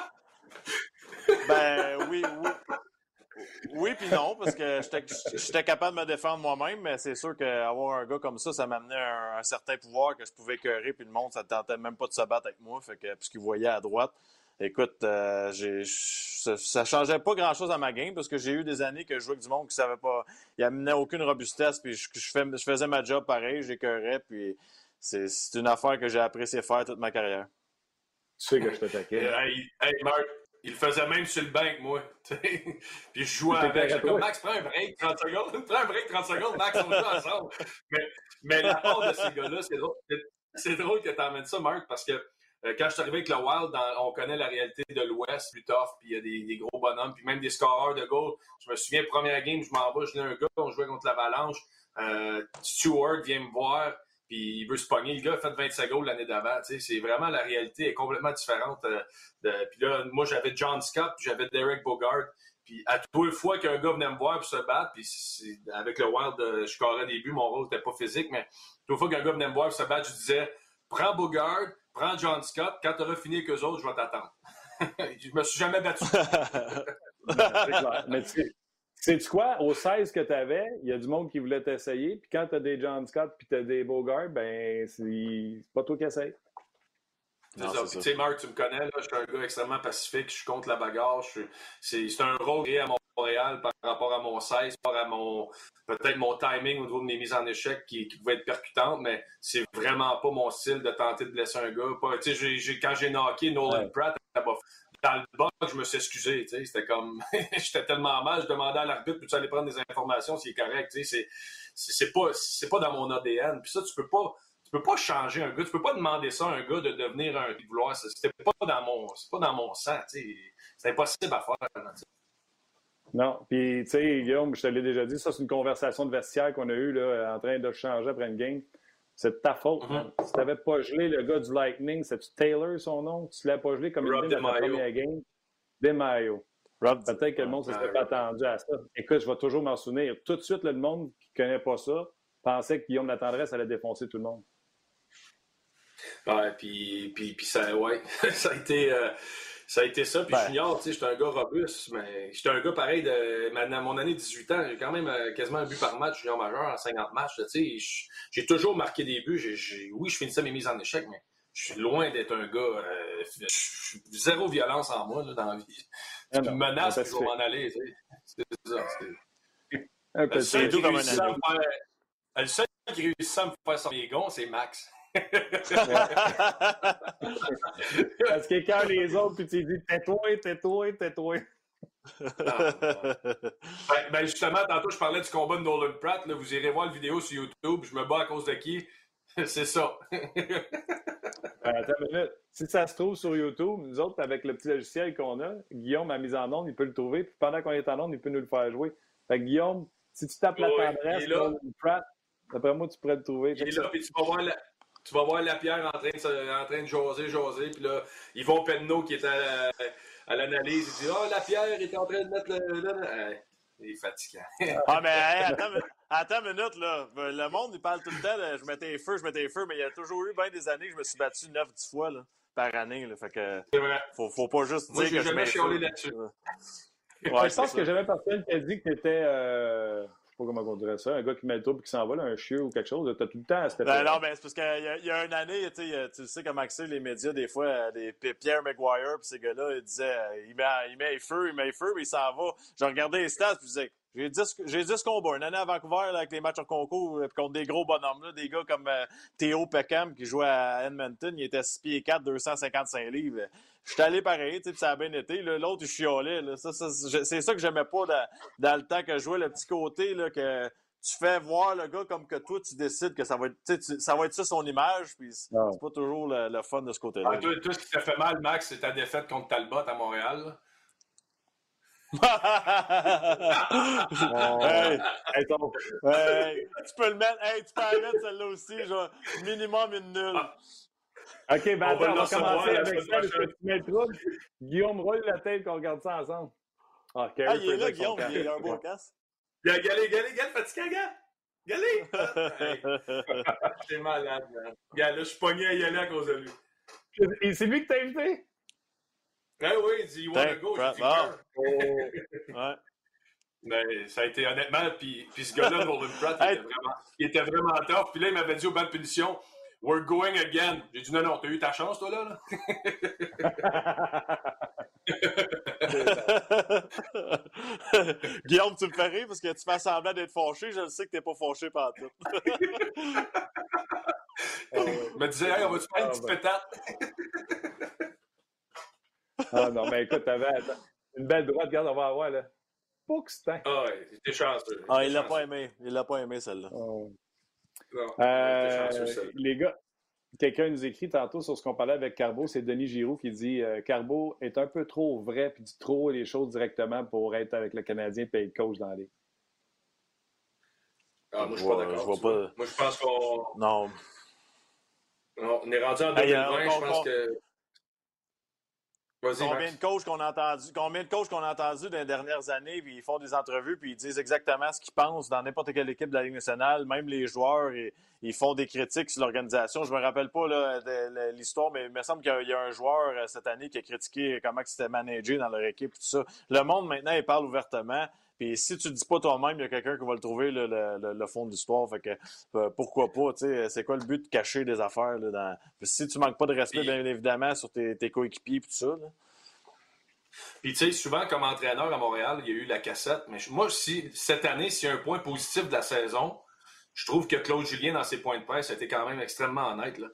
Speaker 2: ben oui, oui. Oui, puis non, parce que j'étais capable de me défendre moi-même, mais c'est sûr qu'avoir un gars comme ça, ça m'amenait un, un, certain pouvoir que je pouvais écœurer, puis le monde, ça ne tentait même pas de se battre avec moi, fait que, puisqu'il voyait à droite. Écoute, euh, ça, ne changeait pas grand-chose à ma game, parce que j'ai eu des années que je jouais avec du monde qui savait pas, il amenait aucune robustesse, puis je, je, faisais ma job pareil, j'écœurais, puis c'est une affaire que j'ai apprécié faire toute ma carrière.
Speaker 1: Tu sais que je t'attaquais.
Speaker 3: Hey, hey, Marc, il le faisait même sur le banc, moi. puis je jouais avec. Je comme, Max, prends un break 30 secondes. prends un break 30 secondes, Max, on joue ensemble. Mais, mais la part de ces gars-là, c'est drôle, c'est drôle que tu amènes ça, Marc, parce que euh, quand je suis arrivé avec le Wild, on connaît la réalité de l'Ouest plus tough, puis il y a des, des, gros bonhommes, puis même des scoreurs de goal. Je me souviens, première game, je m'en vais, je l'ai un gars, on jouait contre l'Avalanche. Euh, Stewart vient me voir puis il veut se pogner. Le gars a fait 25 goals l'année d'avant. C'est vraiment la réalité est complètement différente. Euh, puis là, moi, j'avais John Scott, puis j'avais Derek Bogart. Puis à toutes fois qu'un gars venait me voir pour se battre, puis avec le Wild, euh, je carrais des buts, mon rôle n'était pas physique, mais toutes fois qu'un gars venait me voir pour se battre, je disais prends Bogart, prends John Scott, quand tu auras fini avec eux autres, je vais t'attendre. je me suis jamais battu.
Speaker 1: Sais-tu quoi? Au 16 que tu avais, il y a du monde qui voulait t'essayer. Puis quand tu as des John Scott puis tu as des Bogart, ben c'est pas toi qui essaye.
Speaker 3: C'est ça. Tu sais, Marc, tu me connais, là, je suis un gars extrêmement pacifique, je suis contre la bagarre. C'est un rôle à Montréal par rapport à mon 16, par rapport à mon peut-être mon timing au niveau de mes mises en échec qui, qui pouvait être percutante, mais c'est vraiment pas mon style de tenter de blesser un gars. Pas, quand j'ai knocké Nolan ouais. Pratt, dans le bas, je me suis excusé. C'était comme. J'étais tellement mal, je demandais à l'arbitre, peux-tu aller prendre des informations s'il est correct? C'est, pas, pas dans mon ADN. Puis ça, tu peux pas. Tu peux pas changer un gars, tu peux pas demander ça à un gars de devenir un vouloir. C'était pas dans mon, c'est pas dans mon sang, c'est impossible à faire.
Speaker 1: Non, puis tu sais, Guillaume, je te l'ai déjà dit, ça c'est une conversation de vestiaire qu'on a eue là, en train de changer après une game. C'est de ta faute. Mm-hmm. Si tu n'avais pas gelé le gars du Lightning, c'est-tu Taylor son nom? Tu ne l'avais pas gelé comme il dit dans la première game? Demayo. Peut-être que le monde ne serait pas attendu à ça. Écoute, je vais toujours m'en souvenir. Tout de suite, le monde qui ne connaît pas ça pensait que Guillaume Latendresse allait défoncer tout le monde.
Speaker 3: Ouais, puis, puis, puis ça, ouais, ça a été. Euh, ça a été ça. Puis ben. junior, tu sais, j'étais un gars robuste, mais j'étais un gars pareil de mon année de 18 ans. J'ai quand même euh, quasiment un but par match junior majeur en 50 matchs. Tu sais, j'ai toujours marqué des buts. oui, je finissais mes mises en échec, mais je suis loin d'être un gars. Euh, zéro violence en moi là, dans la vie. Ah tu me menaces, je vais m'en aller. C'est ça. C'est à me faire, le seul qui réussit à me faire son gonds, c'est Max.
Speaker 1: Parce que quand les autres, puis tu dis tais-toi, tais-toi, tais-toi.
Speaker 3: ben, ben, justement, tantôt, je parlais du combat de Nolan Pratt. Là, vous irez voir la vidéo sur YouTube. Je me bats à cause de qui? C'est ça.
Speaker 1: Ben, attends une minute. Si ça se trouve sur YouTube, nous autres, avec le petit logiciel qu'on a, Guillaume a mis en onde, il peut le trouver. Puis pendant qu'on est en onde, il peut nous le faire jouer. Fait que Guillaume, si tu tapes la tendresse, Nolan Pratt, d'après moi, tu pourrais le trouver.
Speaker 3: Il est là, puis tu vas voir la, tu vas voir Lapierre en train de, en train de jaser, jaser, puis là, Yvon Penneau qui est à, l'analyse, il dit Ah, oh, Lapierre est en train de mettre le. il est fatiguant.
Speaker 2: ah, mais attends, attends une minute, là. Le monde, il parle tout le temps je mettais les feux, je mettais les feux, mais il y a toujours eu bien des années que je me suis battu 9-10 fois là, par année. Là, fait que. C'est vrai. Faut, faut pas juste dire que je jamais chiolé là-dessus.
Speaker 1: Ouais, je pense que j'avais personne qui a dit que tu étais. Euh sais pas comment on dirait ça, un gars qui met le trouble et qui s'en va, là, un chieux ou quelque chose, t'as tout le temps à cette
Speaker 2: ben Non, ben, c'est parce qu'il y, y, a une année, tu sais comment c'est les médias, des fois, Pierre McGuire, puis ces gars-là, ils disaient, il met, il met les feux, il met feux, puis il s'en va. Je regardais les stats, puis je disais, j'ai 10, j'ai 10 combats. Une année à Vancouver, là, avec les matchs en concours, euh, contre des gros bonhommes, là, des gars comme euh, Théo Peckham, qui jouait à Edmonton, il était 6 pieds 4, 255 livres. Je suis allé pareil, tu sais, ça a bien été. L'autre, il chiolait. Là. Ça, ça, c'est ça que j'aimais pas dans, dans, le temps que je jouais, le petit côté là, que tu fais voir le gars comme que toi, tu décides que ça va être, ça, va être ça son image, puis c'est pas toujours le, fun de ce côté-là.
Speaker 3: Ah, toi, toi, ce qui t'a fait mal, Max, c'est ta défaite contre Talbot à Montréal.
Speaker 2: hey, hey, tu peux le mettre, hey, tu peux la mettre celle-là aussi, genre minimum une nulle. Ah.
Speaker 1: OK, ben on, va, commencer avec ça, le Guillaume roule la tête qu'on regarde ça ensemble.
Speaker 2: Ah, ah il est là, Guillaume, il a un beau casse.
Speaker 3: Galé, galé, galé, fatigué, gars! Galé! C'est malade, man. Gars, là, je suis pogné à y aller à cause de lui.
Speaker 1: Et c'est lui qui t'a invité?
Speaker 3: Ah oui, il dit You wanna go? J'ai dit oh. ouais. Mais ça a été honnêtement, puis, puis ce gars-là, Nolan Pratt, il, était vraiment, il était vraiment tough. Puis là, il m'avait dit au banc de punition We're going again. J'ai dit non, non, t'as eu ta chance, toi, là?
Speaker 2: Guillaume, tu me fais rire parce que tu fais semblant d'être fâché. Je sais que t'es pas fâché par tout.
Speaker 3: Il me disait, hey, on va-tu faire une petite ah, pétate?
Speaker 1: Ah non, mais écoute, t'avais une belle droite, regarde, on va avoir là.
Speaker 3: Puxton. Ah ouais, c'était chanceux.
Speaker 2: Ah, il l'a pas aimé. Il l'a pas aimé, celle-là. Oh.
Speaker 1: Euh, les gars, quelqu'un nous écrit tantôt sur ce qu'on parlait avec Carbo, c'est Denis Giroux qui dit euh, Carbo est un peu trop vrai puis dit trop les choses directement pour être avec le Canadien et être coach dans les.
Speaker 3: Ah, moi, je suis pas d'accord. Moi, je pense qu'on.
Speaker 2: Non.
Speaker 3: On est rendu en 2020, je pense que.
Speaker 2: Combien de coachs qu'on a entendu, combien de coachs qu'on a entendu dans les dernières années, puis ils font des entrevues, puis ils disent exactement ce qu'ils pensent dans n'importe quelle équipe de la Ligue nationale, même les joueurs, ils font des critiques sur l'organisation. Je me rappelle pas l'histoire, mais il me semble qu'il y, a un joueur euh, cette année qui a critiqué comment c'était managé dans leur équipe, tout ça. Le monde maintenant, il parle ouvertement. Puis si tu ne dis pas toi-même, il y a quelqu'un qui va le trouver, le, fond de l'histoire. Fait que euh, pourquoi pas, tu sais, c'est quoi le but de cacher des affaires? Là, dans... Si tu manques pas de respect, bien évidemment, sur tes, coéquipiers et tout ça.
Speaker 3: Puis, tu sais, souvent, comme entraîneur à Montréal, il y a eu la cassette. Mais moi, si, cette année, s'il y a un point positif de la saison, je trouve que Claude Julien, dans ses points de presse, a été quand même extrêmement honnête. Là.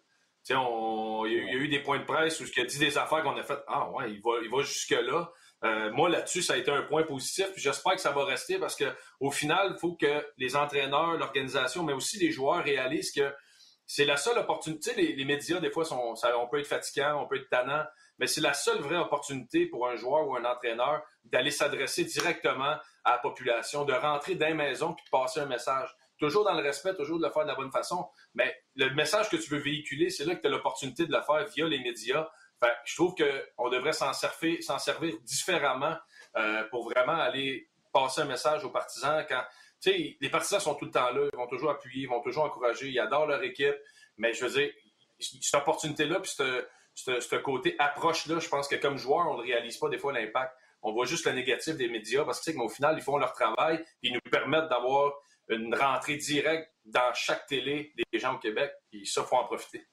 Speaker 3: On, il, y a, eu des points de presse où il a dit des affaires qu'on a faites. Ah ouais, il va, il va jusque-là. Euh, moi, là-dessus, ça a été un point positif. j'espère que ça va rester parce qu'au final, il faut que les entraîneurs, l'organisation, mais aussi les joueurs réalisent que c'est la seule opportunité. Les, les médias, des fois, sont, on peut être fatigant, on peut être tannant, mais c'est la seule vraie opportunité pour un joueur ou un entraîneur d'aller s'adresser directement à la population, de rentrer dans les maisons puis de passer un message. Toujours dans le respect, toujours de le faire de la bonne façon. Mais le message que tu veux véhiculer, c'est là que tu as l'opportunité de le faire via les médias, je trouve qu'on devrait s'en servir, différemment euh, pour vraiment aller passer un message aux partisans. Quand, les partisans sont tout le temps là, ils vont toujours appuyer, ils vont toujours encourager, ils adorent leur équipe. Mais je veux dire, cette opportunité-là, puis ce côté approche-là, je pense que comme joueur, on ne réalise pas des fois l'impact. On voit juste le négatif des médias parce que, au final, ils font leur travail et ils nous permettent d'avoir une rentrée directe dans chaque télé des gens au Québec. Puis ça, faut en profiter.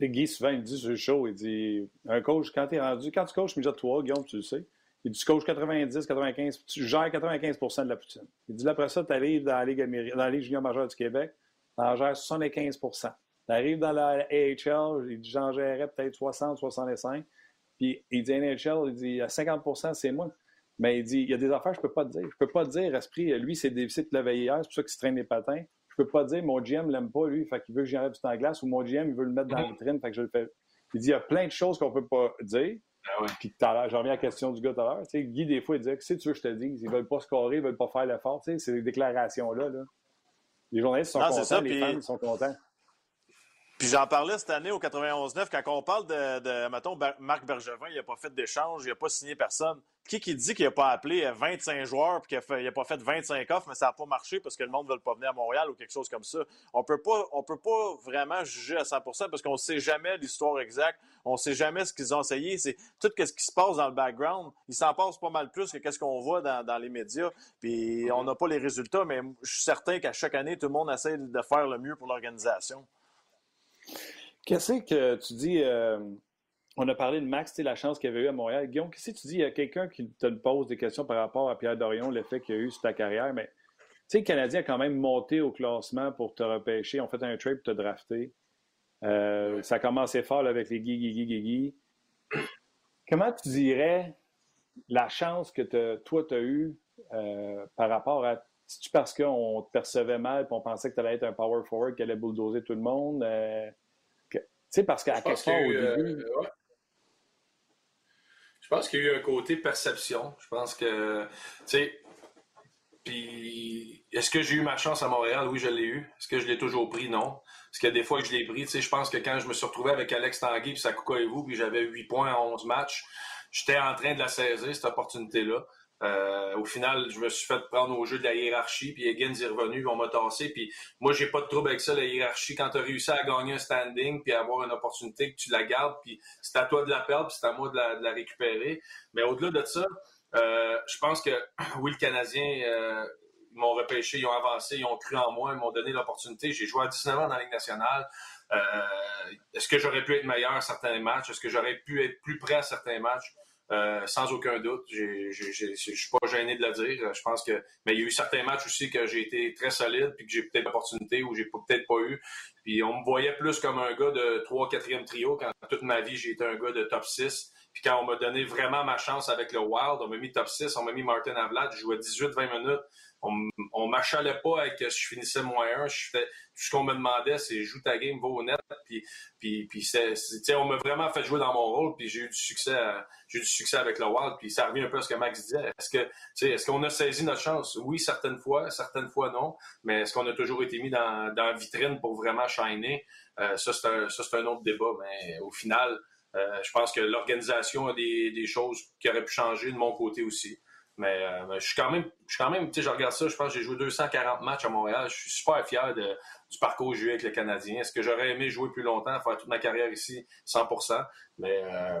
Speaker 1: Guy, souvent, il dit sur le show, il dit un coach, quand tu es rendu, quand tu coaches déjà 3, Guillaume, tu le sais, il dit tu coaches 90, 95, tu gères 95% de la poutine. Il dit après ça, tu arrives dans la Ligue, dans la Ligue junior majeure du Québec, tu en gères 75 Tu arrives dans la AHL, il dit j'en gérerais peut-être 60, 65. Puis il dit NHL, il dit à 50% c'est moi. Mais il dit il y a des affaires je peux pas te dire. Je peux pas te dire, esprit, lui, c'est déficit de la hier, c'est pour ça qu'il se traîne les patins je peux pas dire mon GM l'aime pas, lui, fait qu'il veut que j'enlève du temps en glace, ou mon GM, il veut le mettre dans la mhm. vitrine, fait que je le fais. Il dit, il y a plein de choses qu'on peut pas dire. Ah Puis tout à l'heure, j'en reviens à la question du gars tout à l'heure. Tu sais, Guy, des fois, il dit, si tu veux que je te dise, ils veulent pas scorer, ils veulent pas faire l'effort. Tu sais, ces déclarations-là, là. Les journalistes sont contents, les fans sont contents.
Speaker 2: Puis j'en parlais cette année au 91-9, quand on parle de, de mettons, Marc Bergevin, il n'a pas fait d'échange, il n'a pas signé personne. Qui qui dit qu'il n'a pas appelé 25 joueurs puis qu'il n'a pas fait 25 offres, mais ça n'a pas marché parce que le monde ne veut pas venir à Montréal ou quelque chose comme ça? On peut pas, on peut pas vraiment juger à 100% parce qu'on ne sait jamais l'histoire exacte, on ne sait jamais ce qu'ils ont essayé. C'est tout ce qui se passe dans le background. Il s'en passe pas mal plus que ce qu'on voit dans, dans, les médias. Puis on n'a pas les résultats, mais je suis certain qu'à chaque année, tout le monde essaie de faire le mieux pour l'organisation.
Speaker 1: Qu'est-ce que tu dis? Euh, on a parlé de Max, la chance qu'il avait eu à Montréal. Guillaume, qu'est-ce que tu dis? Il y a quelqu'un qui te pose des questions par rapport à Pierre Dorion, l'effet qu'il a eu sur ta carrière. Mais tu sais, le Canadien a quand même monté au classement pour te repêcher. On fait un trade pour te drafter. Euh, ça a commencé fort avec les Guy, Guy, Guy, Comment tu dirais la chance que toi, tu as eue euh, par rapport à c'est-tu parce qu'on te percevait mal et on pensait que tu allais être un power forward qui allait bulldozer tout le monde? Tu sais, parce qu'à quelque part, au début...
Speaker 3: Euh, Je pense qu'il y a eu un côté perception. Je pense que, tu sais, puis est-ce que j'ai eu ma chance à Montréal? Oui, je l'ai eu. Est-ce que je l'ai toujours pris? Non. Est-ce qu'il y a des fois que je l'ai pris? Tu sais, je pense que quand je me suis retrouvé avec Alex Tanguy puis Sakuka et vous, puis j'avais 8 points en 11 matchs, j'étais en train de la saisir, cette opportunité-là. Euh, au final, je me suis fait prendre au jeu de la hiérarchie, puis Higgins est revenu, on m'a tassé, puis moi, j'ai pas de trouble avec ça, la hiérarchie. Quand tu as réussi à gagner un standing, puis avoir une opportunité, que tu la gardes, puis c'est à toi de la perdre, puis c'est à moi de la, récupérer. Mais au-delà de ça, euh, je pense que, oui, le Canadien, euh, ils m'ont repêché, ils ont avancé, ils ont cru en moi, ils m'ont donné l'opportunité. J'ai joué à 19 ans dans la Ligue nationale. Est-ce que j'aurais pu être meilleur à certains matchs? Est-ce que j'aurais pu être plus prêt à certains matchs? Euh, sans aucun doute. Je suis pas gêné de le dire. Je pense que. Mais il y a eu certains matchs aussi que j'ai été très solide, puis que j'ai peut-être l'opportunité ou j'ai peut-être pas eu. Puis on me voyait plus comme un gars de 3 4e trio quand toute ma vie j'ai été un gars de top 6. Puis quand on m'a donné vraiment ma chance avec le Wild, on m'a mis top 6, on m'a mis Martin Avlat, je jouais 18-20 minutes on, ne m'achalait pas avec que je finissais moins un. ce qu'on me demandait, c'est joue ta game, va au net. Puis, puis, puis on m'a vraiment fait jouer dans mon rôle. Puis j'ai eu du succès, j'ai eu du succès avec le Wild. Puis ça revient un peu à ce que Max disait. Est-ce que, est-ce qu'on a saisi notre chance? Oui, certaines fois, certaines fois non. Mais est-ce qu'on a toujours été mis dans, dans la vitrine pour vraiment shiner? Euh, Ça c'est un, ça c'est un autre débat. Mais au final. Euh, je pense que l'organisation a des, des, choses qui auraient pu changer de mon côté aussi. Euh, mais, je suis quand même, je suis quand même, tu sais, je regarde ça, je pense que j'ai joué 240 matchs à Montréal. Je suis super fier de, du parcours que j'ai eu avec le Canadien. Est-ce que j'aurais aimé jouer plus longtemps, faire toute ma carrière ici, 100% Mais, euh,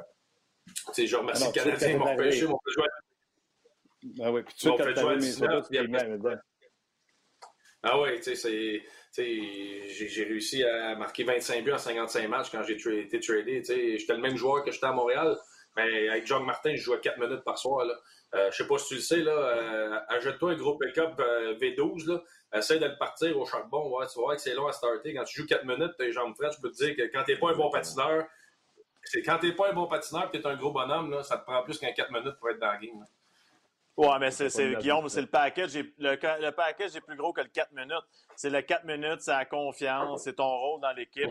Speaker 3: tu sais, je remercie ah le Canadien, ils m'ont repêché, m'ont fait jouer.
Speaker 1: Ah oui, puis tu sais, fait jouer à 19,
Speaker 3: Ah oui, tu sais, j'ai réussi à marquer 25 buts en 55 matchs quand j'ai été tradé. J'étais le même joueur que j'étais à Montréal, mais avec John Martin, je jouais 4 minutes par soir. Là. Euh, je sais pas si tu le sais, là, euh, achète-toi un gros pick-up euh, V12, là, essaye de le partir au charbon, ouais, tu vois que c'est long à starter. Quand tu joues 4 minutes, tes jambes fraîches, je peux te dire que quand t'es pas un bon patineur, c'est quand t'es pas un bon patineur et t'es un gros bonhomme, là, ça te prend plus qu'un 4 minutes pour être dans la game.
Speaker 2: Ouais, mais c'est, Guillaume, c'est le package. Le, le package est plus gros que le 4 minutes. C'est le 4 minutes, c'est la confiance, c'est ton rôle dans l'équipe.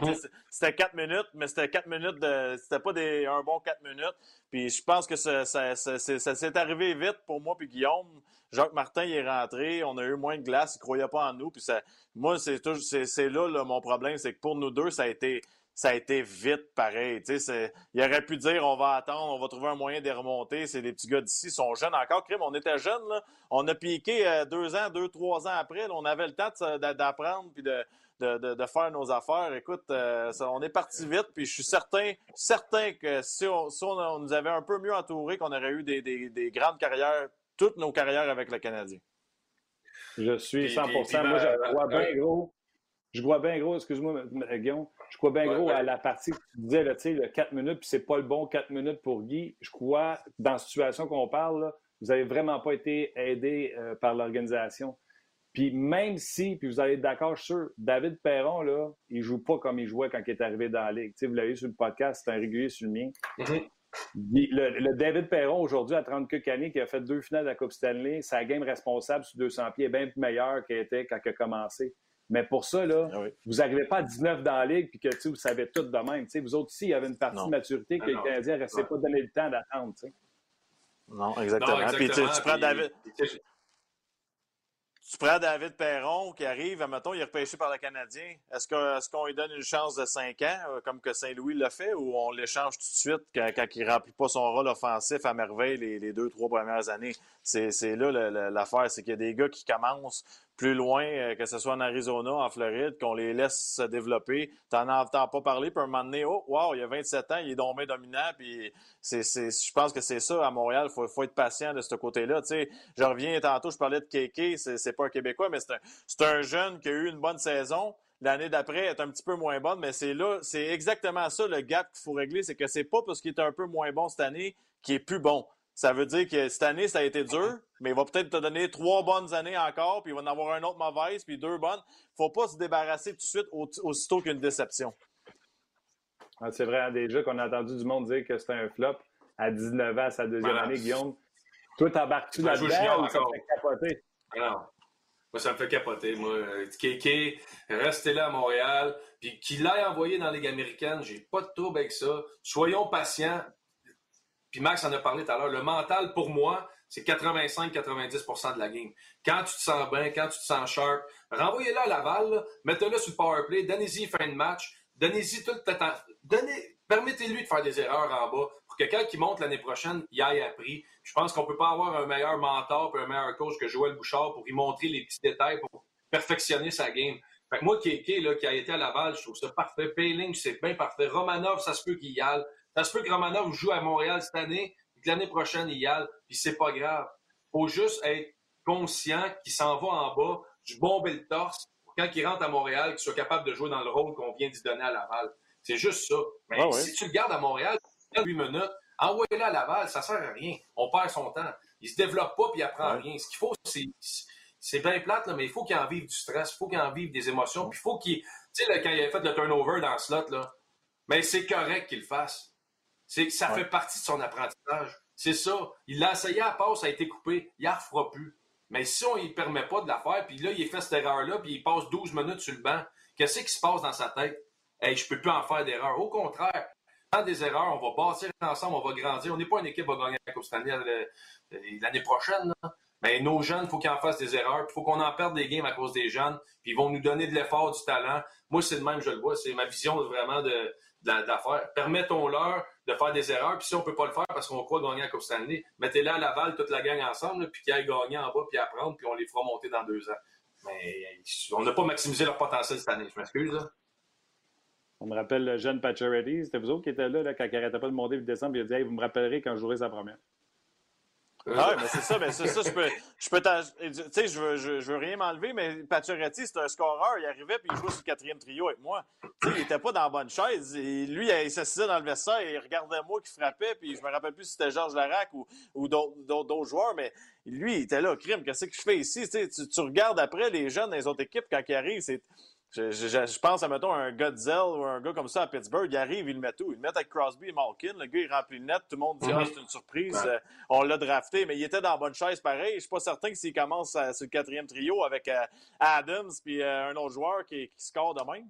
Speaker 2: C'était 4 minutes, mais c'était 4 minutes de. C'était pas des, un bon 4 minutes. Puis je pense que ça, ça, ça, ça s'est arrivé vite pour moi puis Guillaume. Jacques Martin il est rentré, on a eu moins de glace, il croyait pas en nous. Puis ça, moi, c'est, c'est, là, là, mon problème, c'est que pour nous deux, ça a été ça a été vite pareil. Il aurait pu dire on va attendre, on va trouver un moyen de remonter. C'est des petits gars d'ici, ils sont jeunes encore. Crime, on était jeunes, là. on a piqué euh, deux ans, deux, trois ans après. on avait le temps d'apprendre puis de, de, faire nos affaires. Écoute, euh, on est parti vite, puis je suis certain, certain que si on, nous avait un peu mieux entouré, qu'on aurait eu des, grandes carrières, toutes nos carrières avec le Canadien.
Speaker 1: Je suis 100% Moi, je crois bien gros. Je vois bien gros, excuse-moi, Guillaume, je crois bien gros à la partie que tu disais, là, le 4 minutes, puis c'est pas le bon 4 minutes pour Guy. Je crois, dans la situation qu'on parle, vous n'avez vraiment pas été aidé euh, par l'organisation. Puis même si, puis vous allez être d'accord, je suis sûr, David Perron, là, il joue pas comme il jouait quand il est arrivé dans la Ligue. vous l'avez sur le podcast, c'est un régulier sur le mien. Mm-hmm. le, David Perron, aujourd'hui, à 30 quelques années, qui a fait deux finales de la Coupe Stanley, sa game responsable sur 200 pieds est bien plus meilleure qu'elle était quand il a commencé. Mais pour ça, là, ah vous n'arrivez pas à 19 dans la ligue puis que vous savez tout de même. vous autres aussi, il y avait une partie de maturité que ah les Canadiens ne restaient pas donné le temps d'attendre.
Speaker 2: Non, exactement. Puis tu, prends David. Tu prends David Perron qui arrive, admettons, il est repêché par le Canadien. Est-ce qu'on lui donne une chance de 5 ans, euh, comme que Saint-Louis l'a fait, ou on l'échange tout de suite quand, il ne remplit pas son rôle offensif à merveille les, deux, trois premières années? C'est là l'affaire, c'est qu'il y a des gars qui commencent plus loin, euh, que ce soit en Arizona, en Floride, qu'on les laisse se développer. Tu n'en entends pas parler, puis un moment donné, oh, wow, il y a 27 ans, il est dommé dominant, puis c'est, je pense que c'est ça, à Montréal, il faut, être patient de ce côté-là. Je reviens tantôt, je parlais de Kéké, c'est, c'est pas un Québécois, mais c'est un, c'est un jeune qui a eu une bonne saison. L'année d'après est un petit peu moins bonne, mais c'est là, c'est exactement ça le gap qu'il faut régler, c'est que c'est pas parce qu'il est un peu moins bon cette année qu'il est plus bon. Ça veut dire que cette année, ça a été dur, mais il va peut-être te donner trois bonnes années encore, puis il va en avoir un autre mauvaise, puis deux bonnes. faut pas se débarrasser tout de suite aussitôt qu'une déception.
Speaker 1: Ah, c'est vrai, hein, déjà qu'on a entendu du monde dire que c'était un flop à 19 ans, à sa deuxième année, Guillaume. Toi, t'embarques-tu là-dedans ou ça te fait capoter?
Speaker 3: Non. Moi, ça me fait capoter. Moi, Kéké, restez là à Montréal, puis qu'il l'ait envoyé dans la Ligue américaine, j'ai pas de trouble avec ça. Soyons patients. Puis Max en a parlé tout à l'heure. Le mental, pour moi, c'est 85-90% de la game. Quand tu te sens bien, quand tu te sens sharp, renvoyez-le à Laval, mettez-le sur le power play, donnez-y fin de match, donnez-y tout le temps. Donnez, permettez-lui de faire des erreurs en bas pour que quand il monte l'année prochaine, il aille appris. Je pense qu'on peut pas avoir un meilleur mentor et un meilleur coach que Joël Bouchard pour lui montrer les petits détails, pour perfectionner sa game. Fait que moi, Kéké, là, qui a été à Laval, je trouve ça parfait. Payling, c'est bien parfait. Romanov, ça se peut qu'il y aille. Ça se peut que Romanov joue à Montréal cette année, puis que l'année prochaine, il y aille, puis c'est pas grave. Faut juste être conscient qu'il s'en va en bas, du bomber le torse, pour quand il rentre à Montréal, qu'il soit capable de jouer dans le rôle qu'on vient d'y donner à Laval. C'est juste ça. Mais
Speaker 2: Ah ouais.
Speaker 3: si tu le gardes à Montréal, 8 minutes, envoie-le à Laval, ça sert à rien. On perd son temps. Il se développe pas puis il apprend
Speaker 2: Ouais.
Speaker 3: rien. Ce qu'il faut, c'est. C'est bien plate, là, mais il faut qu'il en vive du stress, il faut qu'il en vive des émotions, puis il faut qu'il. Tu sais, quand il a fait le turnover dans le slot, là, mais c'est correct qu'il le fasse. C'est, ça
Speaker 2: Ouais.
Speaker 3: fait partie de son apprentissage. C'est ça. Il l'a essayé à la passe, ça a été coupé. Il ne refera plus. Mais si on ne lui permet pas de la faire, puis là, il fait cette erreur-là, puis il passe 12 minutes sur le banc, qu'est-ce qui se passe dans sa tête? Hey, je peux plus en faire d'erreur. Au contraire, dans des erreurs, on va bâtir ensemble, on va grandir. On n'est pas une équipe qui va gagner la Coupe Stanley euh, euh, l'année prochaine. là. Mais nos jeunes, il faut qu'ils en fassent des erreurs. Il faut qu'on en perde des games à cause des jeunes. Puis ils vont nous donner de l'effort, du talent. Moi, c'est le même, je le vois. C'est ma vision vraiment de, de la- de l'affaire. Permettons-leur de faire des erreurs. Puis si on peut pas le faire parce qu'on croit gagner la Coupe Stanley, mettez-les à Laval, toute la gang ensemble, puis qu'ils aillent gagner en bas, puis apprendre, puis on les fera monter dans deux ans. Mais on n'a pas maximisé leur potentiel cette année. Je m'excuse.
Speaker 1: On me rappelle le jeune Pacioretty. C'était vous autres qui étaient là, quand il n'arrêtait pas de monter et descendre. puis Il a dit Vous me rappellerez quand je jouerai sa première.
Speaker 2: Ah ouais, mais c'est ça, mais c'est ça, je peux, je peux tu sais, je veux, je, je veux rien m'enlever, mais Pacioretty, c'est un scoreur, il arrivait puis il jouait sur le quatrième trio avec moi. Tu sais, il était pas dans la bonne chaise. Et lui, il s'assisait dans le vestiaire et il regardait moi qui frappait, puis je me rappelle plus si c'était Georges Larac ou, ou d'autres, joueurs, mais lui, il était là, crime, qu'est-ce que je fais ici? Tu, tu regardes après les jeunes des autres équipes quand ils arrivent, c'est. Je, je- je- je pense à, mettons, un gars de Zell ou un gars comme ça à Pittsburgh, il arrive, il le met tout. Il le met avec Crosby et Malkin. Le gars, il remplit le net. Tout le monde dit,
Speaker 3: Mhm.
Speaker 2: ah, c'est une surprise.
Speaker 3: Ouais.
Speaker 2: Euh, on l'a drafté, mais il était dans la bonne chaise pareil. Je suis pas certain que s'il commence euh, sur le quatrième trio avec euh, Adams puis euh, un autre joueur qui, qui score de même.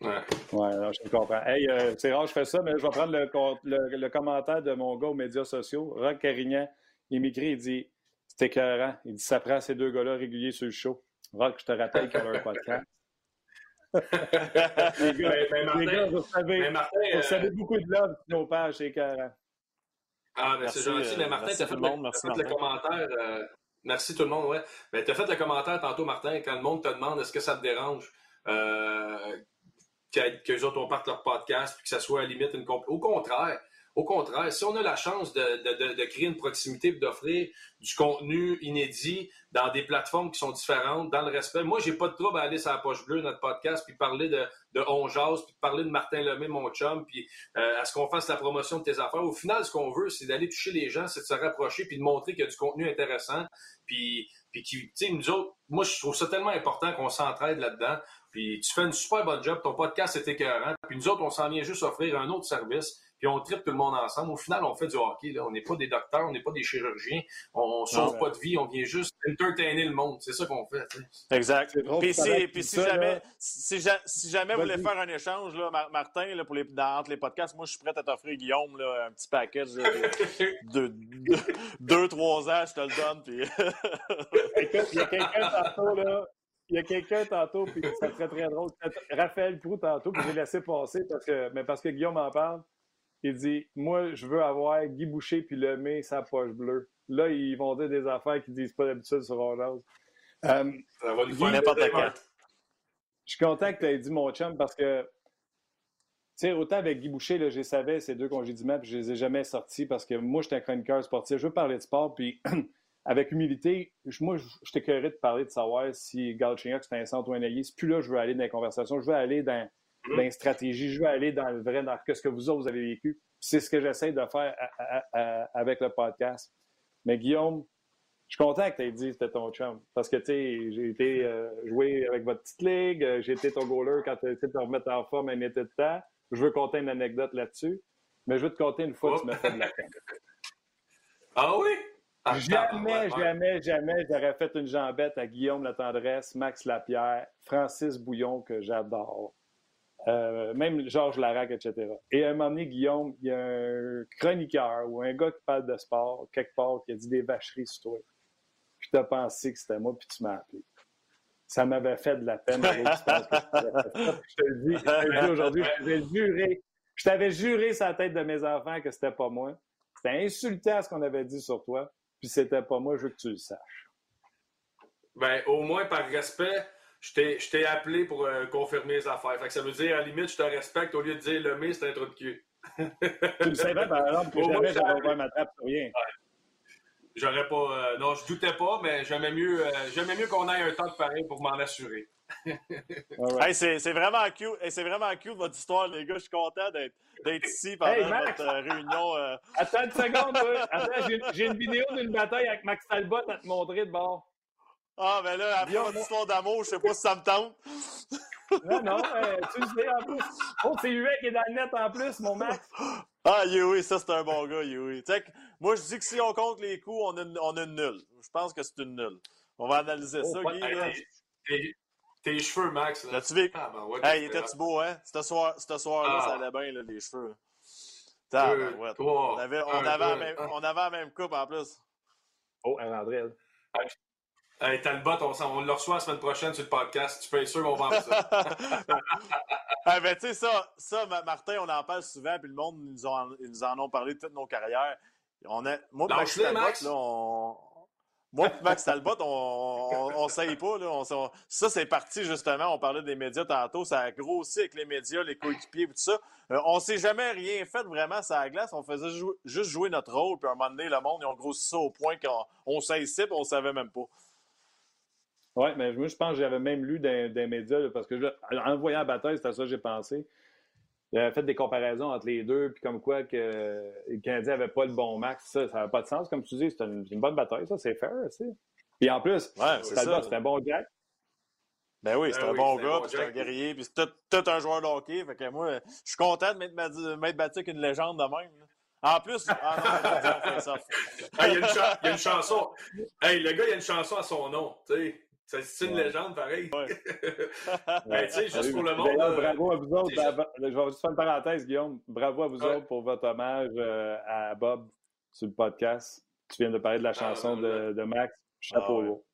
Speaker 3: Ouais.
Speaker 1: Oui, je comprends. Hey, euh, c'est rare, je fais ça, mais je vais prendre le, com- le- le commentaire de mon gars aux médias sociaux. Rock Carignan, il m'écrit, il dit C'est écœurant. Il dit Ça prend ces deux gars-là réguliers sur le show. Rock, je te rappelle qu'il y a un podcast. Les gars,
Speaker 3: Mais- mais
Speaker 1: les
Speaker 3: Martin-
Speaker 1: gars, vous savez,
Speaker 3: mais Martin,
Speaker 1: vous
Speaker 3: euh,
Speaker 1: savez beaucoup de love sur nos pages, c'est écœurant.
Speaker 3: Ah, ben,
Speaker 2: Merci,
Speaker 3: c'est gentil,
Speaker 2: euh,
Speaker 3: mais Martin,
Speaker 2: merci
Speaker 3: tu as
Speaker 2: tout
Speaker 3: fait,
Speaker 2: le monde,
Speaker 3: le,
Speaker 2: merci,
Speaker 3: t'as fait le
Speaker 2: Martin.
Speaker 3: commentaire. euh, merci tout le monde, ouais. Ben, tu as fait le commentaire tantôt, Martin, quand le monde te demande est-ce que ça te dérange euh, que- qu'eux autres, on parte leur podcast puis que ça soit à la limite une comp- Au contraire. Au contraire, si on a la chance de, de- de- de créer une proximité et d'offrir du contenu inédit dans des plateformes qui sont différentes, dans le respect, moi, j'ai pas de trouble à aller sur la poche bleue, notre podcast, puis parler de, de puis parler de Martin Lemay, mon chum, puis euh, à ce qu'on fasse la promotion de tes affaires. Au final, ce qu'on veut, c'est d'aller toucher les gens, c'est de se rapprocher, puis de montrer qu'il y a du contenu intéressant, puis, puis qui, tu sais, nous autres, moi, je trouve ça tellement important qu'on s'entraide là-dedans, puis tu fais une super bonne job, ton podcast est écœurant, puis nous autres, on s'en vient juste offrir un autre service, puis on tripe tout le monde ensemble. Au final, on fait du hockey, là. On n'est pas des docteurs, on n'est pas des chirurgiens, on, on sauve
Speaker 1: ouais.
Speaker 3: pas de vie, on vient juste entertainer le monde. C'est ça qu'on fait.
Speaker 2: Exact.
Speaker 1: C'est
Speaker 2: Puis
Speaker 1: que
Speaker 2: si, puis si
Speaker 1: ça,
Speaker 2: jamais, si, ja- si jamais vous voulez faire un échange, là, Mar- Martin, là, pour les, dans, entre les podcasts, moi, je suis prêt à t'offrir, Guillaume, là, un petit package de, de- de- deux, trois ans, je te le donne. Puis...
Speaker 1: Écoute, il y a quelqu'un tantôt, là. Il y a quelqu'un tantôt, puis ça serait très drôle. Raphaël Proux tantôt, puis j'ai laissé passer parce que, mais parce que Guillaume en parle. Il dit Moi, je veux avoir Guy Boucher puis Lemay sa poche bleue. Là, ils vont dire des affaires qu'ils disent pas d'habitude sur Orange. Euh,
Speaker 3: Ça va
Speaker 1: Guy,
Speaker 3: faire
Speaker 2: n'importe quand.
Speaker 1: je suis content que tu aies dit mon chum parce que, tu sais, autant avec Guy Boucher, là, je les savais, ces deux congédiements, puis je les ai jamais sortis parce que moi, j'étais un chroniqueur sportif. Je veux parler de sport, puis avec humilité, moi, je- j'étais curieux de parler de savoir si Galchenyuk, c'était un centre ou un allié. C'est plus là je veux aller dans les conversations. Je veux aller dans, dans les stratégies. Je veux aller dans le vrai, dans ce que vous autres, vous avez vécu. C'est ce que j'essaie de faire à- à- à- avec le podcast. Mais Guillaume, je suis content que tu aies dit que c'était ton chum. Parce que, tu sais, j'ai été euh, jouer avec votre petite ligue. J'ai été ton goaler quand tu as essayé de te remettre en forme un été de temps. Je veux compter une anecdote là-dessus. Mais je veux te compter une fois que tu m'as fait de la peine.
Speaker 3: Ah oui? Ah,
Speaker 1: Jamais, jamais, jamais j'aurais fait une jambette à Guillaume Latendresse, Max Lapierre, Francis Bouillon, que j'adore, euh, même Georges Larac, etc. Et à un moment donné, Guillaume, il y a un chroniqueur ou un gars qui parle de sport, quelque part, qui a dit des vacheries sur toi. Puis tu as pensé que c'était moi, puis tu m'as appelé. Ça m'avait fait de la peine. Penses que je je te le dis, je te le dis aujourd'hui, je vais le jurer. Je t'avais juré sur la tête de mes enfants que c'était pas moi. C'était insultant ce qu'on avait dit sur toi, puis c'était pas moi, je veux que tu le saches.
Speaker 3: Ben, au moins par respect, je t'ai appelé pour euh, confirmer les affaires. Fait que ça veut dire, à la limite, je te respecte au lieu de dire le mais c'est un trou de cul.
Speaker 1: tu le savais, par exemple, que jamais j'aurais pas ma trappe sur rien.
Speaker 3: J'aurais pas. Euh, non, je doutais pas, mais j'aimais mieux, euh, mieux qu'on ait un temps de pareil pour m'en assurer.
Speaker 2: c'est vraiment cute. c'est vraiment cute votre histoire, les gars. Je suis content d'être ici pendant notre réunion.
Speaker 1: Attends une seconde, Attends, j'ai une vidéo d'une bataille avec Max Talbot à te montrer de bord.
Speaker 2: Ah, ben là, après une histoire d'amour, je sais pas si ça me tente.
Speaker 1: non, non, euh, tu le sais, en plus. Oh, c'est Huet qui est dans le net en plus, mon Max.
Speaker 2: Ah, Yui, ça, c'est un bon gars, Yui. moi, je dis que si on compte les coups, on a, une, on a une nulle. Je pense que c'est une nulle. On va analyser oh, ça, Guy.
Speaker 3: Tes, tes, cheveux, Max.
Speaker 2: Là. tu vu? Ah, ben, ouais, hey, était-tu beau, hein? Ce soir-là, soir ah. ça allait bien, là, les cheveux. Deux, ouais. on avait, on, avait la même, on avait la même coupe en plus.
Speaker 1: Oh, André.
Speaker 3: Hey, Talbot, on, on le reçoit la semaine prochaine sur le podcast. Tu peux être sûr qu'on va ça.
Speaker 2: ah, ben, tu sais, ça, ça, Martin, on en parle souvent, puis le monde, ils nous, ont, ils nous en ont parlé de toutes nos carrières. On a, moi, Max Talbot, Là, on, moi et Max Talbot, on ne sait pas. Là, ça, c'est parti justement. On parlait des médias tantôt. Ça a grossi avec les médias, les coéquipiers, tout ça. Euh, on ne s'est jamais rien fait vraiment sur la glace. On faisait juste jouer notre rôle. Puis à un moment donné, le monde, ils ont grossi ça au point qu'on sait ici, puis on ne savait même pas.
Speaker 1: Oui, mais moi, je pense que j'avais même lu des, médias, parce que en voyant la bataille, c'est à ça que j'ai pensé. J'avais fait des comparaisons entre les deux, puis comme quoi que les Canadiens n'avaient pas le bon max. Ça n'avait pas de sens. Comme tu dis, c'est une, bonne bataille, ça, c'est fair, aussi. Puis en plus, c'est un bon gars.
Speaker 2: Ben oui, c'est ben un bon gars, c'est un guerrier, puis c'est tout, un joueur de hockey. Fait que moi, je suis content de m'être battu avec une légende de même. En plus, ah
Speaker 3: non, ça. il, y a une chanson. Hey, le gars, il y a une chanson à son nom. Tu sais. C'est une légende, pareil. Ben, tu sais, juste pour le monde.
Speaker 1: bravo à vous autres. je vais juste faire une parenthèse, Guillaume. Bravo à vous autres pour votre hommage euh, à Bob sur le podcast. Tu viens de parler de la ah, chanson de, de, Max. Chapeau.
Speaker 3: Ah,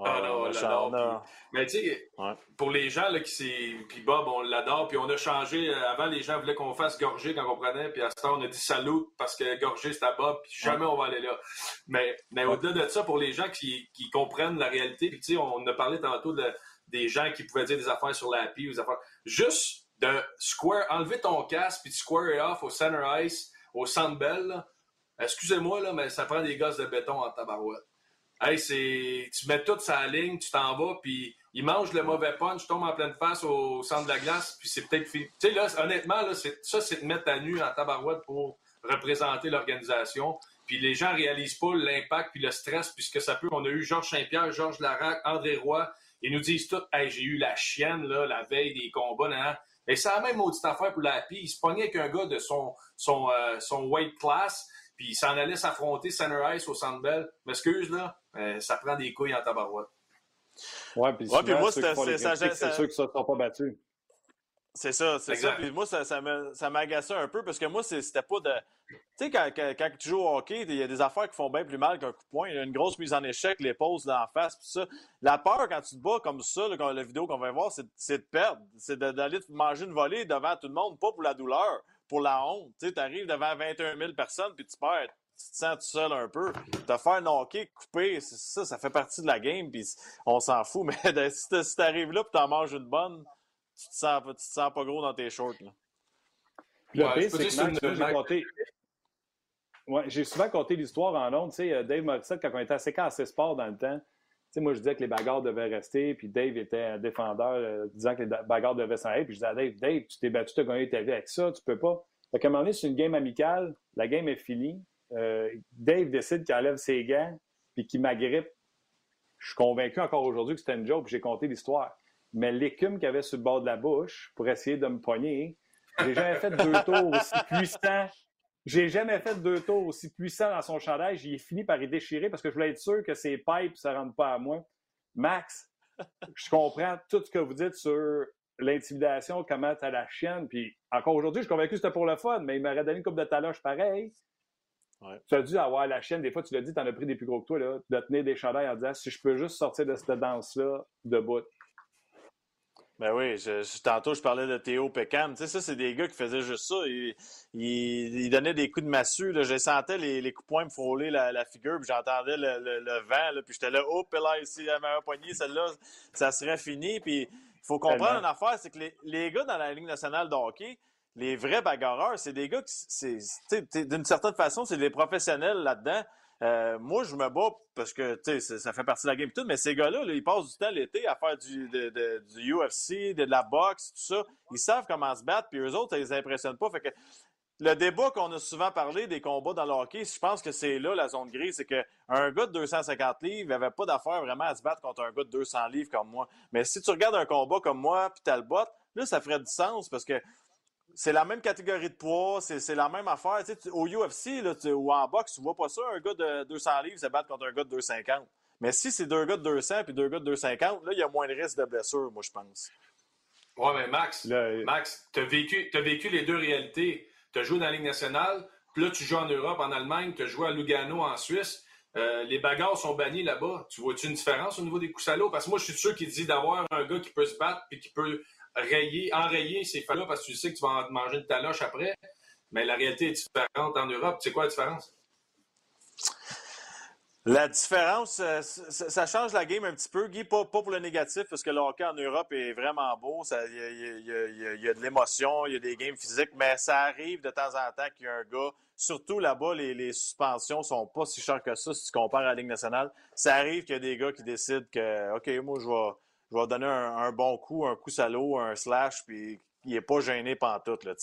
Speaker 3: ah non, on l'adore. Mais tu sais, pour les gens là, qui Puis Bob, on l'adore. Puis on a changé. Euh, avant, les gens voulaient qu'on fasse gorger quand on prenait. Puis à ce temps, on a dit salut parce que gorger, c'est à Bob. Puis jamais on va aller là. Mais, mais au-delà de ça, pour les gens qui, qui comprennent la réalité, puis tu sais, on a parlé tantôt de, des gens qui pouvaient dire des affaires sur la ou des affaires. Juste de square, enlever ton casque puis de square it off au center ice, au Sandbell. Excusez-moi, là, mais ça prend des gosses de béton en tabarouette. Hey, c'est. Tu mets tout sa ligne, tu t'en vas, puis il mange le mauvais punch, tombe en pleine face au centre de la glace, puis c'est peut-être fini. Tu sais, là, honnêtement, là, ça, c'est de mettre à nu en tabarouette pour représenter l'organisation. Puis les gens réalisent pas l'impact puis le stress, puisque ça peut. On a eu Georges Saint-Pierre, Georges Larac, André Roy, ils nous disent tout, hey, j'ai eu la chienne, là, la veille des combats, nan, Et c'est la même maudite affaire pour la PI. Il se pognait avec un gars de son, son, euh, son weight class, puis il s'en allait s'affronter Center Ice au Centre Bell. M'excuse, là, euh, ça prend des couilles en tabarouette.
Speaker 1: Ouais, puis ouais, moi, c'est ça. C'est sûr que ça ne sont pas battus.
Speaker 2: C'est ça, c'est ça. Puis moi, ça, ça m'agaçait un peu parce que moi, c'était pas de. Tu sais, quand, quand, tu joues au hockey, il y a des affaires qui font bien plus mal qu'un coup de poing. Il y a une grosse mise en échec, les pauses d'en face, tout ça. La peur quand tu te bats comme ça, là, la vidéo qu'on va voir, c'est de perdre. C'est d'aller manger une volée devant tout le monde, pas pour la douleur, pour la honte. Tu arrives devant 21 000 personnes puis tu perds tu te sens tout seul un peu. Te faire knocker, couper, ça, ça fait partie de la game, puis on s'en fout. Mais si t'arrives là et t'en manges une bonne, tu te, sens, tu te sens pas gros dans tes shorts. Là.
Speaker 1: Le pire, c'est que j'ai compté... Ouais, j'ai souvent compté l'histoire en Londres. Tu sais, euh, Dave Morissette, quand on était assez cassé sport dans le temps, tu sais, moi, je disais que les bagarres devaient rester, puis Dave était un défendeur euh, disant que les bagarres devaient s'en aller. Puis je disais à Dave, Dave, tu t'es battu, tu as gagné ta vie avec ça, tu peux pas. Fait qu'à un moment donné, c'est une game amicale, la game est finie. Euh, Dave décide qu'il enlève ses gants puis qu'il m'agrippe. Je suis convaincu encore aujourd'hui que c'était une joke, j'ai compté l'histoire. Mais l'écume qu'il avait sur le bord de la bouche pour essayer de me pogner, j'ai jamais fait deux tours aussi puissants. J'ai jamais fait deux tours aussi puissants dans son chandail. J'ai fini par y déchirer parce que je voulais être sûr que ses pipes ne se rendent pas à moi. Max, je comprends tout ce que vous dites sur l'intimidation, comment tu as la chienne. Puis encore aujourd'hui, je suis convaincu que c'était pour le fun, mais il m'aurait donné une coupe de taloche pareil. Tu as dû avoir la chaîne, des fois, tu l'as dit, tu en as pris des plus gros que toi, là, de tenir des chandails en disant si je peux juste sortir de cette danse-là debout.
Speaker 2: Ben oui, je, tantôt je parlais de Théo Peckham. Tu sais, ça, c'est des gars qui faisaient juste ça. Ils, ils, donnaient des coups de massue. Là. Je sentais les, les coups de poing me frôler la, figure, puis j'entendais le, le, vent, là, puis j'étais là, oh, là, ici, la meilleure poignée, celle-là, ça serait fini. Puis il faut comprendre une affaire, c'est que les, les, gars dans la Ligue nationale de hockey, les vrais bagarreurs, c'est des gars qui, d'une certaine façon, c'est des professionnels là-dedans. Euh, moi, je me bats parce que ça fait partie de la game tout, mais ces gars-là, ils passent du temps l'été à faire du, UFC, de, la boxe, tout ça. Ils savent comment se battre, puis eux autres, ça les impressionne pas. Fait que le débat qu'on a souvent parlé des combats dans le hockey, je pense que c'est là la zone grise, c'est qu'un gars de 250 livres n'avait pas d'affaire vraiment à se battre contre un gars de 200 livres comme moi. Mais si tu regardes un combat comme moi, puis tu le bot, là, ça ferait du sens parce que c'est la même catégorie de poids, c'est la même affaire. au UFC là, ou en boxe, tu vois pas ça, un gars de 200 livres se battre contre un gars de 250. Mais si c'est deux gars de 200 puis deux gars de 250, là, il y a moins de risque de blessure, moi, je pense.
Speaker 3: Ouais, mais Max, Max, tu as vécu, as vécu les deux réalités. Tu as joué dans la Ligue nationale, puis là, tu joues en Europe, en Allemagne, tu as joué à Lugano, en Suisse. Euh, les bagarres sont bannies là-bas. Tu vois-tu une différence au niveau des coups salauds? Parce que moi, je suis sûr qu'il dit d'avoir un gars qui peut se battre puis qui peut rayer, enrayer ces faits-là parce que tu sais que tu vas en manger de taloche après. Mais la réalité est différente en Europe. C'est quoi la différence?
Speaker 2: La différence, euh, ça, change la game un petit peu, Guy, pas, pour le négatif, parce que le hockey en Europe est vraiment beau, il y, y, a de l'émotion, il y a des games physiques, mais ça arrive de temps en temps qu'il y a un gars, surtout là-bas, les, les, suspensions sont pas si chères que ça si tu compares à la Ligue nationale. Ça arrive qu'il y a des gars qui décident que, OK, moi, je vais je vais donner un, bon coup, un coup salaud, un slash, puis il n'est pas gêné pantoute. Là,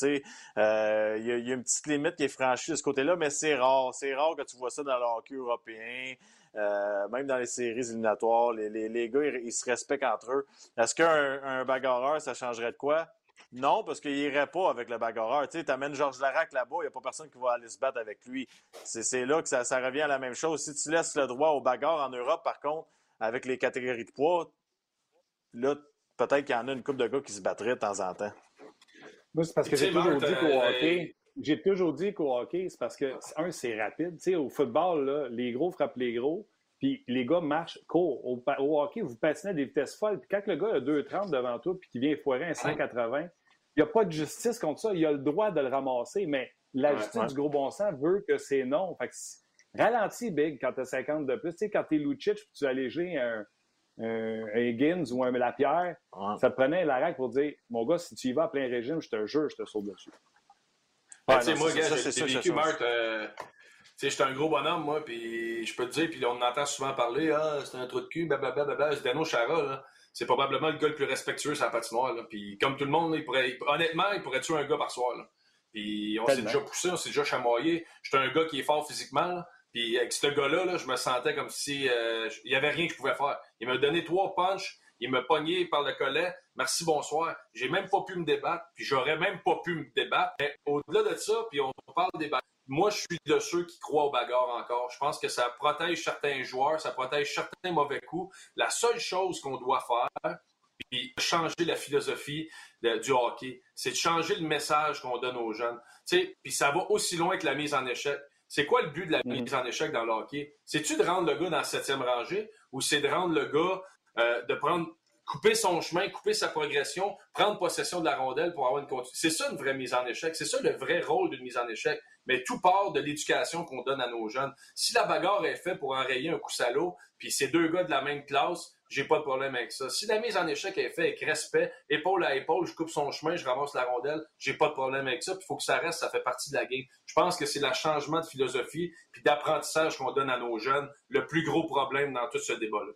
Speaker 2: euh, il, y y a une petite limite qui est franchie de ce côté-là, mais c'est rare. C'est rare que tu vois ça dans le hockey européen. Euh, même dans les séries éliminatoires, les, les, gars, ils, se respectent entre eux. Est-ce qu'un un bagarreur, ça changerait de quoi? Non, parce qu'il n'irait pas avec le bagarreur. Tu amènes Georges Larac là-bas, il n'y a pas personne qui va aller se battre avec lui. C'est là que ça, ça, revient à la même chose. Si tu laisses le droit au bagarre en Europe, par contre, avec les catégories de poids, là, peut-être qu'il y en a une couple de gars qui se battraient de temps en temps.
Speaker 1: Moi, c'est parce que j'ai toujours dit qu'au euh, hockey, j'ai toujours dit qu'au hockey, c'est parce que, un, c'est rapide. Tu sais, au football, là, les gros frappent les gros, puis les gars marchent, courent. Au, hockey, vous patinez à des vitesses folles, puis quand le gars a 2,30 devant toi, puis qu'il vient foirer un 180, il n'y a pas de justice contre ça. Il a le droit de le ramasser, mais la justice du gros bon sens veut que c'est non. Fait que ralentis, Big, quand tu as 50 de plus. Tu sais, quand tu es Lucic, puis tu alléger un un Higgins ou un Lapierre, ça te prenait la règle pour dire Mon gars, si tu y vas à plein régime, je te jure, je te saute dessus.
Speaker 3: Ouais, moi, gars, j'ai vécu. Euh, sais, j'étais un gros bonhomme, moi, puis je peux te dire, puis on entend souvent parler, ah, c'est un trou de cul, blablabla, blablabla. Dano Chara, c'est probablement le gars le plus respectueux sur la patinoire, là. Puis comme tout le monde, il pourrait, honnêtement, il pourrait tuer un gars par soir, là. Puis on s'est déjà poussé, on s'est déjà chamoyé. J'étais un gars qui est fort physiquement, là. Puis avec ce gars-là, je me sentais comme si euh, il n'y avait rien que je pouvais faire. Il m'a donné trois punches, il m'a pogné par le collet. Merci, bonsoir. J'ai même pas pu me débattre, puis j'aurais même pas pu me débattre. Mais au-delà de ça, puis on parle des bagarres. Moi, je suis de ceux qui croient aux bagarres encore. Je pense que ça protège certains joueurs, ça protège certains mauvais coups. La seule chose qu'on doit faire, puis changer la philosophie du hockey, c'est de changer le message qu'on donne aux jeunes. Puis ça va aussi loin que la mise en échec. C'est quoi le but de la mise en échec dans le hockey? C'est-tu de rendre le gars dans la septième rangée ou c'est de rendre le gars euh, de prendre couper son chemin, couper sa progression, prendre possession de la rondelle pour avoir une continuité. C'est ça une vraie mise en échec. C'est ça le vrai rôle d'une mise en échec. Mais tout part de l'éducation qu'on donne à nos jeunes. Si la bagarre est faite pour enrayer un coup salaud, puis c'est deux gars de la même classe, j'ai pas de problème avec ça. Si la mise en échec est faite avec respect, épaule à épaule, je coupe son chemin, je ramasse la rondelle, j'ai pas de problème avec ça. Il faut que ça reste, ça fait partie de la game. Je pense que c'est le changement de philosophie puis d'apprentissage qu'on donne à nos jeunes le plus gros problème dans tout ce débat-là.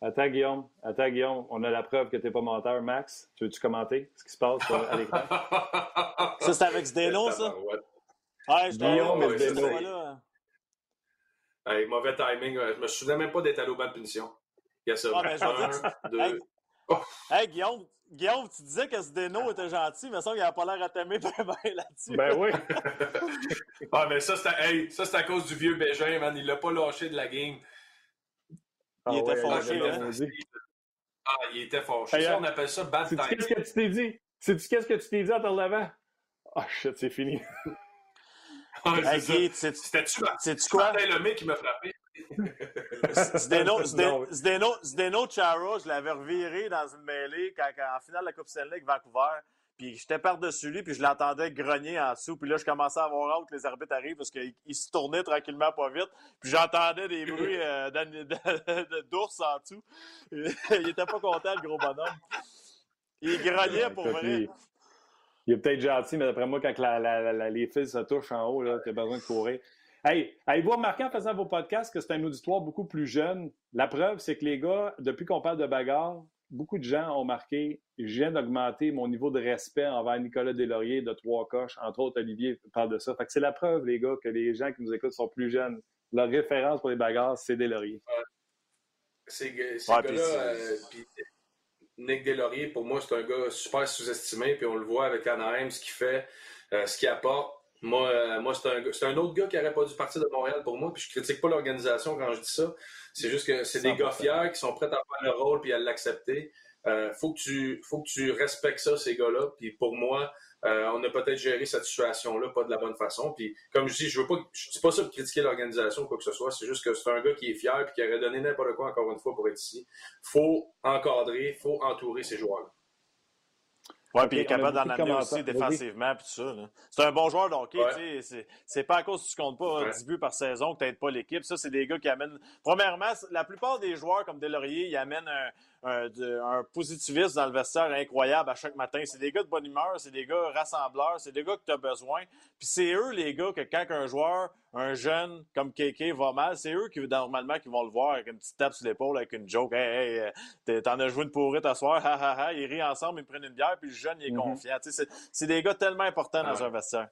Speaker 1: Attends, Guillaume. Attends, Guillaume. On a la preuve que tu n'es pas menteur. Max, tu veux-tu commenter ce qui se passe à l'écran?
Speaker 2: ça, c'est avec Zdeno, ça?
Speaker 3: Ouais, Guillaume et Zdeno. Hey, mauvais timing. Je me souviens même pas d'être allé au banc de punition. Il y a ça. Ah, ben,
Speaker 2: Un, deux. Oh. Hey, Guillaume, Guillaume, tu disais que Zdeno était gentil, mais ça, il n'a pas l'air à t'aimer là-dessus.
Speaker 1: Ben oui.
Speaker 3: ah, mais ça, c'est hey, à cause du vieux Bégin, man. Il l'a pas lâché de la game.
Speaker 2: Ah il était fâché, hein?
Speaker 3: Ah, il était fâché. Ça, on appelle ça bad time.
Speaker 1: Qu'est-ce que tu t'es dit? Sais-tu qu'est-ce que tu t'es dit en te relevant? Ah, oh, shit, c'est fini.
Speaker 3: C'était-tu quoi?
Speaker 2: C'est-tu quoi?
Speaker 3: le mec qui m'a frappé?
Speaker 2: Zdeno, Zdeno, Chara, je l'avais reviré dans une mêlée quand, en finale de la Coupe Stanley avec Vancouver. Puis j'étais par-dessus lui, puis je l'entendais grogner en dessous. Puis là, je commençais à avoir hâte que les arbitres arrivent parce qu'il se tournait tranquillement pas vite. Puis j'entendais des bruits euh, d'ours en dessous. il était pas content, le gros bonhomme. Il grognait pour vrai.
Speaker 1: Il, est peut-être gentil, mais d'après moi, quand les fils se touchent en haut, tu as besoin de courir. Hey, avez-vous remarqué en faisant vos podcasts que c'est un auditoire beaucoup plus jeune? La preuve, c'est que les gars, depuis qu'on parle de bagarre, beaucoup de gens ont marqué je viens d'augmenter mon niveau de respect envers Nicolas Deslauriers de trois coches. Entre autres, Olivier parle de ça. Fait que c'est la preuve, les gars, que les gens qui nous écoutent sont plus jeunes. Leur référence pour les bagarres, c'est Deslauriers.
Speaker 3: C'est gars-là, euh, Nick Deslauriers, pour moi, c'est un gars super sous-estimé. Puis on le voit avec Anaheim, ce qu'il fait, euh, ce qu'il apporte. Moi, euh, moi c'est un, un, autre gars qui n'aurait pas dû partir de Montréal pour moi. Puis je critique pas l'organisation quand je dis ça. C'est juste que c'est des gars fiers qui sont prêts à faire le rôle puis à l'accepter. Euh, faut que tu faut que tu respectes ça, ces gars-là. Puis pour moi, euh, on a peut-être géré cette situation-là pas de la bonne façon. Puis comme je dis, je veux pas, je pas ça pour critiquer l'organisation ou quoi que ce soit. C'est juste que c'est un gars qui est fier puis qui aurait donné n'importe quoi encore une fois pour être ici. Faut encadrer, faut entourer ces joueurs-là.
Speaker 2: Oui, puis il est capable d'en amener aussi défensivement, puis tout ça. C'est un bon joueur de hockey, C'est pas à cause que tu comptes pas 10 buts par saison que tu n'aides pas l'équipe. Ça, c'est des gars qui amènent. Premièrement, la plupart des joueurs comme Delaurier, ils amènent un, un, un, positivisme dans le vestiaire incroyable à chaque matin. C'est des gars de bonne humeur, c'est des gars rassembleurs, c'est des gars que tu as besoin. Puis c'est eux, les gars, que quand un joueur, un jeune comme KK va mal, c'est eux qui, normalement, qui vont le voir avec une petite tape sur l'épaule, avec une joke. Hey, hey, euh, t'en as joué une pourrie ta soir, ha, ha, ha. Ils rient ensemble, ils prennent une bière, puis le jeune, il est mm-hmm. confiant. C'est des gars tellement importants dans un vestiaire.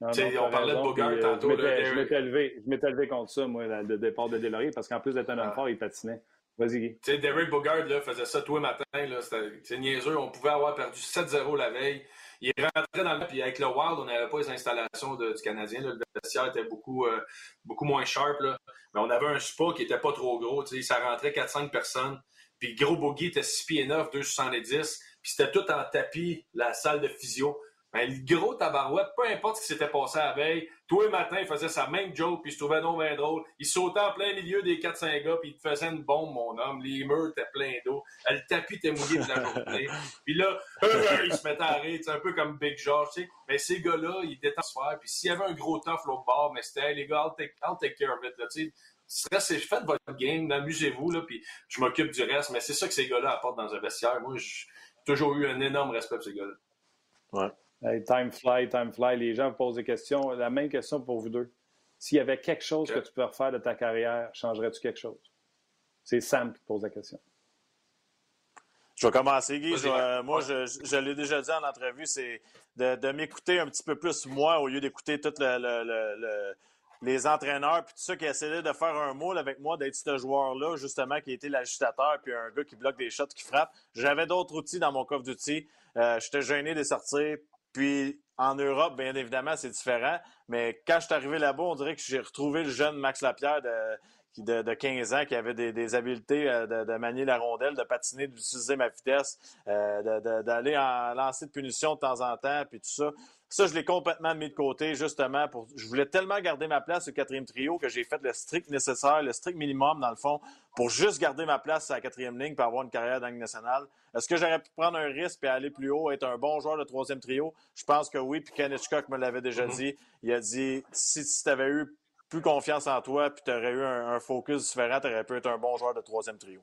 Speaker 3: on parlait de Bogart euh, tantôt.
Speaker 1: Je m'étais élevé, élevé, contre ça, moi, le départ de Delorier, parce qu'en plus d'être un homme fort, il patinait. Vas-y,
Speaker 3: Tu sais, Derek Bogard là, faisait ça tous les matins. C'était niaiseux. On pouvait avoir perdu 7-0 la veille. Il rentrait dans le... Puis avec le Wild, on n'avait pas les installations du Canadien. Le vestiaire était beaucoup, euh, beaucoup moins sharp. Là. Mais on avait un spa qui était pas trop gros. Ça rentrait 4-5 personnes. Puis gros boogie était 6 pieds 9, 2,70. Puis c'était tout en tapis, la salle de physio. Ben, le gros tabarouette, peu importe ce qui s'était passé la veille, tous les matins, il faisait sa même joke, puis il se trouvait non bien drôle. Il sautait en plein milieu des 4-5 gars, puis il te faisait une bombe, mon homme. Les murs étaient pleins d'eau. Le tapis était mouillé de la journée. puis là, il se mettait à rire, un peu comme Big George, tu sais. Mais ces gars-là, ils étaient se faire. Puis s'il y avait un gros tough l'autre bord, mais c'était, les gars, I'll take, I'll take care of it, là, tu sais. Faites votre game, amusez-vous, là, puis je m'occupe du reste. Mais c'est ça que ces gars-là apportent dans un vestiaire. Moi, j'ai toujours eu un énorme respect pour ces gars-là.
Speaker 2: Ouais
Speaker 1: time fly, time fly. Les gens posent des questions. La même question pour vous deux. S'il y avait quelque chose que tu peux refaire de ta carrière, changerais-tu quelque chose? C'est Sam qui pose la question.
Speaker 2: Je vais commencer, Guy. moi, je, l'ai déjà dit en entrevue, c'est de, m'écouter un petit peu plus moi au lieu d'écouter tous les entraîneurs puis tout ça qui essayaient de faire un moule avec moi, d'être ce joueur-là, justement, qui était l'agitateur puis un gars qui bloque des shots, qui frappe. J'avais d'autres outils dans mon coffre d'outils. Euh, j'étais gêné de sortir puis en Europe, bien évidemment, c'est différent. Mais quand je suis arrivé là-bas, on dirait que j'ai retrouvé le jeune Max Lapierre de, 15 ans qui avait des, habiletés euh, de, manier la rondelle, de patiner, d'utiliser ma vitesse, euh, d'aller en lancer de punition de temps en temps, puis tout ça. Ça, je l'ai complètement mis de côté, justement. Pour... Je voulais tellement garder ma place au quatrième trio que j'ai fait le strict nécessaire, le strict minimum, dans le fond, pour juste garder ma place à la quatrième ligne pour avoir une carrière dans nationale. Est-ce que j'aurais pu prendre un risque et aller plus haut, être un bon joueur de troisième trio? Je pense que oui. Puis Ken Hitchcock me l'avait déjà mm-hmm. dit. Il a dit si, tu avais eu plus confiance en toi puis tu aurais eu un, focus différent, tu aurais pu être un bon joueur de troisième trio.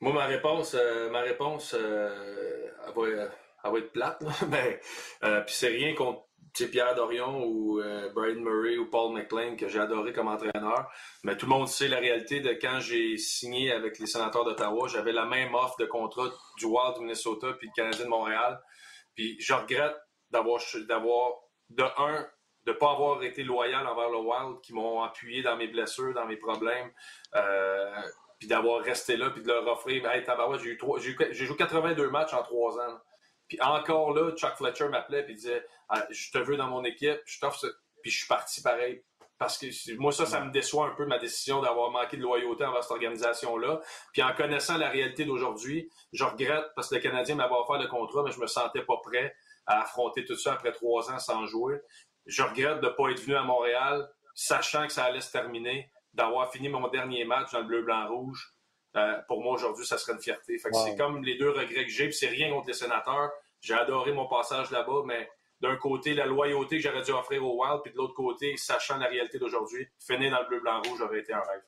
Speaker 3: Moi, ma réponse, euh, ma réponse euh, elle va être plate, mais euh, puis c'est rien contre Pierre Dorion ou euh, Brian Murray ou Paul McLean que j'ai adoré comme entraîneur. Mais tout le monde sait la réalité de quand j'ai signé avec les sénateurs d'Ottawa, j'avais la même offre de contrat du Wild du Minnesota puis du Canadien de Montréal. Puis je regrette d'avoir d'avoir de un de pas avoir été loyal envers le Wild qui m'ont appuyé dans mes blessures, dans mes problèmes. Euh, puis d'avoir resté là, puis de leur offrir, hey, j'ai joué 82 matchs en trois ans. Puis encore là, Chuck Fletcher m'appelait et disait ah, Je te veux dans mon équipe, je t'offre ça. Puis je suis parti pareil. Parce que moi, ça, ça me déçoit un peu ma décision d'avoir manqué de loyauté envers cette organisation-là. Puis en connaissant la réalité d'aujourd'hui, je regrette parce que le Canadien m'avait offert le contrat, mais je me sentais pas prêt à affronter tout ça après trois ans sans jouer. Je regrette de ne pas être venu à Montréal. sachant que ça allait se terminer, d'avoir fini mon dernier match dans le bleu-blanc-rouge, euh, pour moi, aujourd'hui, ça serait une fierté. C'est comme les deux regrets que j'ai, puis c'est rien contre les sénateurs. J'ai adoré mon passage là-bas, mais d'un côté, la loyauté que j'aurais dû offrir au Wild, puis de l'autre côté, sachant la réalité d'aujourd'hui, finir dans le bleu-blanc-rouge aurait été un rêve.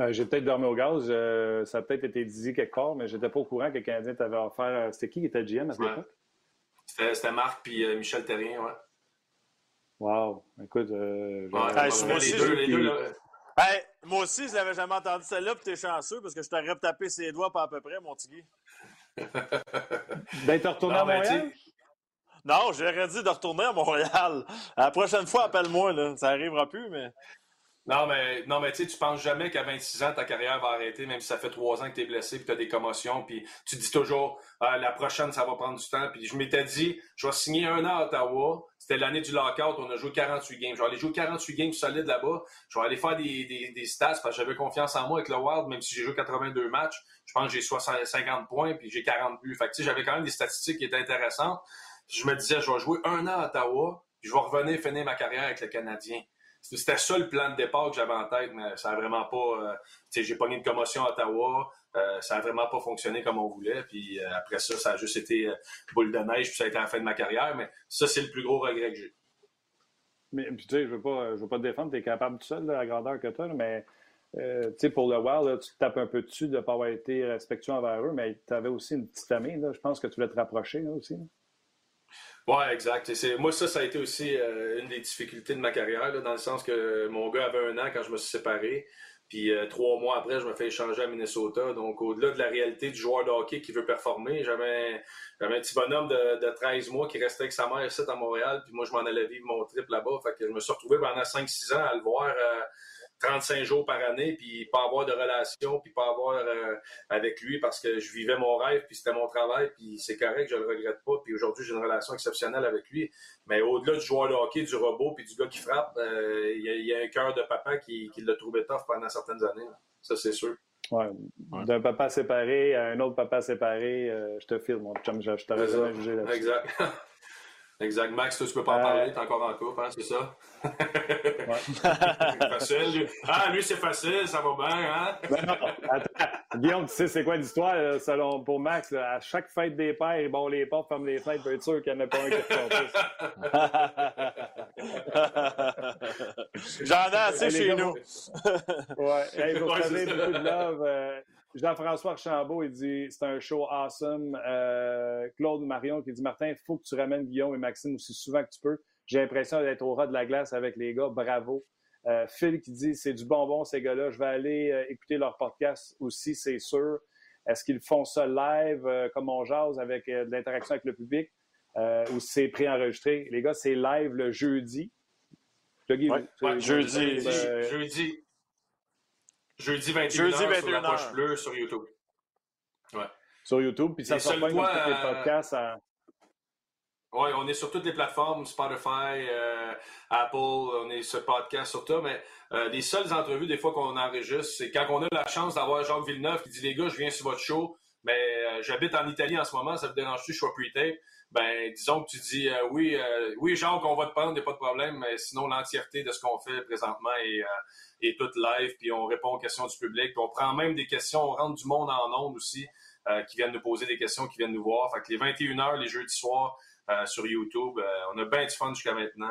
Speaker 1: Euh, j'ai peut-être dormi au gaz. Euh, ça a peut-être été dit quelque part, mais j'étais pas au courant que le Canadien t'avait offert. C'était qui qui était GM à cette époque?
Speaker 3: C'était Marc puis Michel Terrien, ouais.
Speaker 1: Wow. Écoute,
Speaker 2: ouais, moi, aussi, les deux, moi aussi, je l'avais jamais entendu celle-là, puis t'es chanceux parce que je t'aurais tapé ses doigts pas à peu près, mon tigui.
Speaker 1: D'être retourné à Montréal?
Speaker 2: Non, j'aurais dit de retourner à Montréal. La prochaine fois, appelle-moi, là. Ça arrivera plus, mais.
Speaker 3: Non, mais, non, mais tu sais, tu penses jamais qu'à 26 ans, ta carrière va arrêter, même si ça fait trois ans que tu es blessé, puis tu as des commotions, puis tu dis toujours, ah, la prochaine, ça va prendre du temps. Puis je m'étais dit, je vais signer un an à Ottawa. C'était l'année du lockout, on a joué 48 games. Je vais aller jouer 48 games solides là-bas. Je vais aller faire des, des, des stats parce que j'avais confiance en moi avec le Wild, même si j'ai joué 82 matchs. Je pense que j'ai 50 points, puis j'ai 40 buts. Fait que, j'avais quand même des statistiques qui étaient intéressantes. Je me disais, je vais jouer un an à Ottawa, puis je vais revenir finir ma carrière avec le Canadien. C'était ça le plan de départ que j'avais en tête, mais ça n'a vraiment pas. Euh, sais, j'ai pogné une commotion à Ottawa. Euh, ça n'a vraiment pas fonctionné comme on voulait. Puis euh, après ça, ça a juste été boule de neige, puis ça a été la fin de ma carrière. Mais ça, c'est le plus gros regret que j'ai.
Speaker 1: Mais tu sais, je veux, pas, veux pas te défendre, tu es capable tout seul, de la grandeur que tu as, mais tu sais, pour le Wild, tu te tapes un peu dessus de ne pas avoir été respectueux envers eux, mais tu avais aussi une petite amie. Là. Je pense que tu voulais te rapprocher là, aussi.
Speaker 3: Oui, exact. moi, ça, ça a été aussi euh, une des difficultés de ma carrière, dans le sens que mon gars avait un an quand je me suis séparé. Puis euh, trois mois après, je me fais échanger à Minnesota. Donc, au-delà de la réalité du joueur de hockey qui veut performer, j'avais un, petit bonhomme de, de, 13 mois qui restait avec sa mère ici à Montréal. Puis moi, je m'en allais vivre mon trip là-bas. Fait que je me suis retrouvé pendant 5-6 ans à le voir. Euh, 35 jours par année, puis pas avoir de relation, puis pas avoir euh, avec lui parce que je vivais mon rêve, puis c'était mon travail, puis c'est correct, je le regrette pas. Puis aujourd'hui, j'ai une relation exceptionnelle avec lui. Mais au-delà du joueur de hockey, du robot, puis du gars qui frappe, euh, il y, a un cœur de papa qui, qui l'a trouvé tough pendant certaines années. Ça, c'est sûr.
Speaker 1: Ouais. D'un papa séparé à un autre papa séparé, euh, je te filme, mon chum, je, je t'aurais jamais jugé là
Speaker 3: Exact. Exact. Max, toi, tu peux pas en parler, t'es encore en couple, hein, c'est ça? Ouais. facile. Lui. Ah, lui, c'est facile, ça va bien, hein?
Speaker 1: Ben non, attends. Guillaume, tu sais, c'est quoi l'histoire, euh, selon pour Max? À chaque fête des pères, il bon les portes, ferme les fenêtres, pour être sûr qu'il n'y en a pas un
Speaker 2: qui J'en ai assez chez nous.
Speaker 1: ouais. Hey, vous savez, beaucoup de love. Euh, Jean-François Archambault, il dit c'est un show awesome. Euh, Claude Marion qui dit Martin, il faut que tu ramènes Guillaume et Maxime aussi souvent que tu peux. J'ai l'impression d'être au ras de la glace avec les gars. Bravo. Euh, Phil qui dit c'est du bonbon ces gars-là. Je vais aller euh, écouter leur podcast aussi, c'est sûr. Est-ce qu'ils font ça live comme on jase avec de l'interaction avec le public ou c'est préenregistré? Les gars, c'est live le jeudi.
Speaker 3: jeudi. jeudi. Jeudi 21h Jeudi 21 sur la poche bleue sur YouTube. Ouais.
Speaker 1: Sur YouTube, puis ça sort pas fois, tous les euh, podcasts à...
Speaker 3: Oui, on est sur toutes les plateformes, Spotify, euh, Apple, on est sur podcast sur tout, mais euh, les seules entrevues des fois qu'on enregistre, c'est quand on a la chance d'avoir Jacques Villeneuve qui dit les gars, je viens sur votre show, mais j'habite en Italie en ce moment, ça vous dérange-tu, je suis pre-tape ben disons que tu dis euh, oui, euh, oui, Jacques, on va te prendre, il n'y a pas de problème, mais sinon l'entièreté de ce qu'on fait présentement est, euh, est toute live, puis on répond aux questions du public, puis on prend même des questions, on rentre du monde en ondes aussi, qui viennent nous poser des questions, qui viennent nous voir. Fait que les 21h, les jeudis soirs sur YouTube, on a bien du fun jusqu'à maintenant.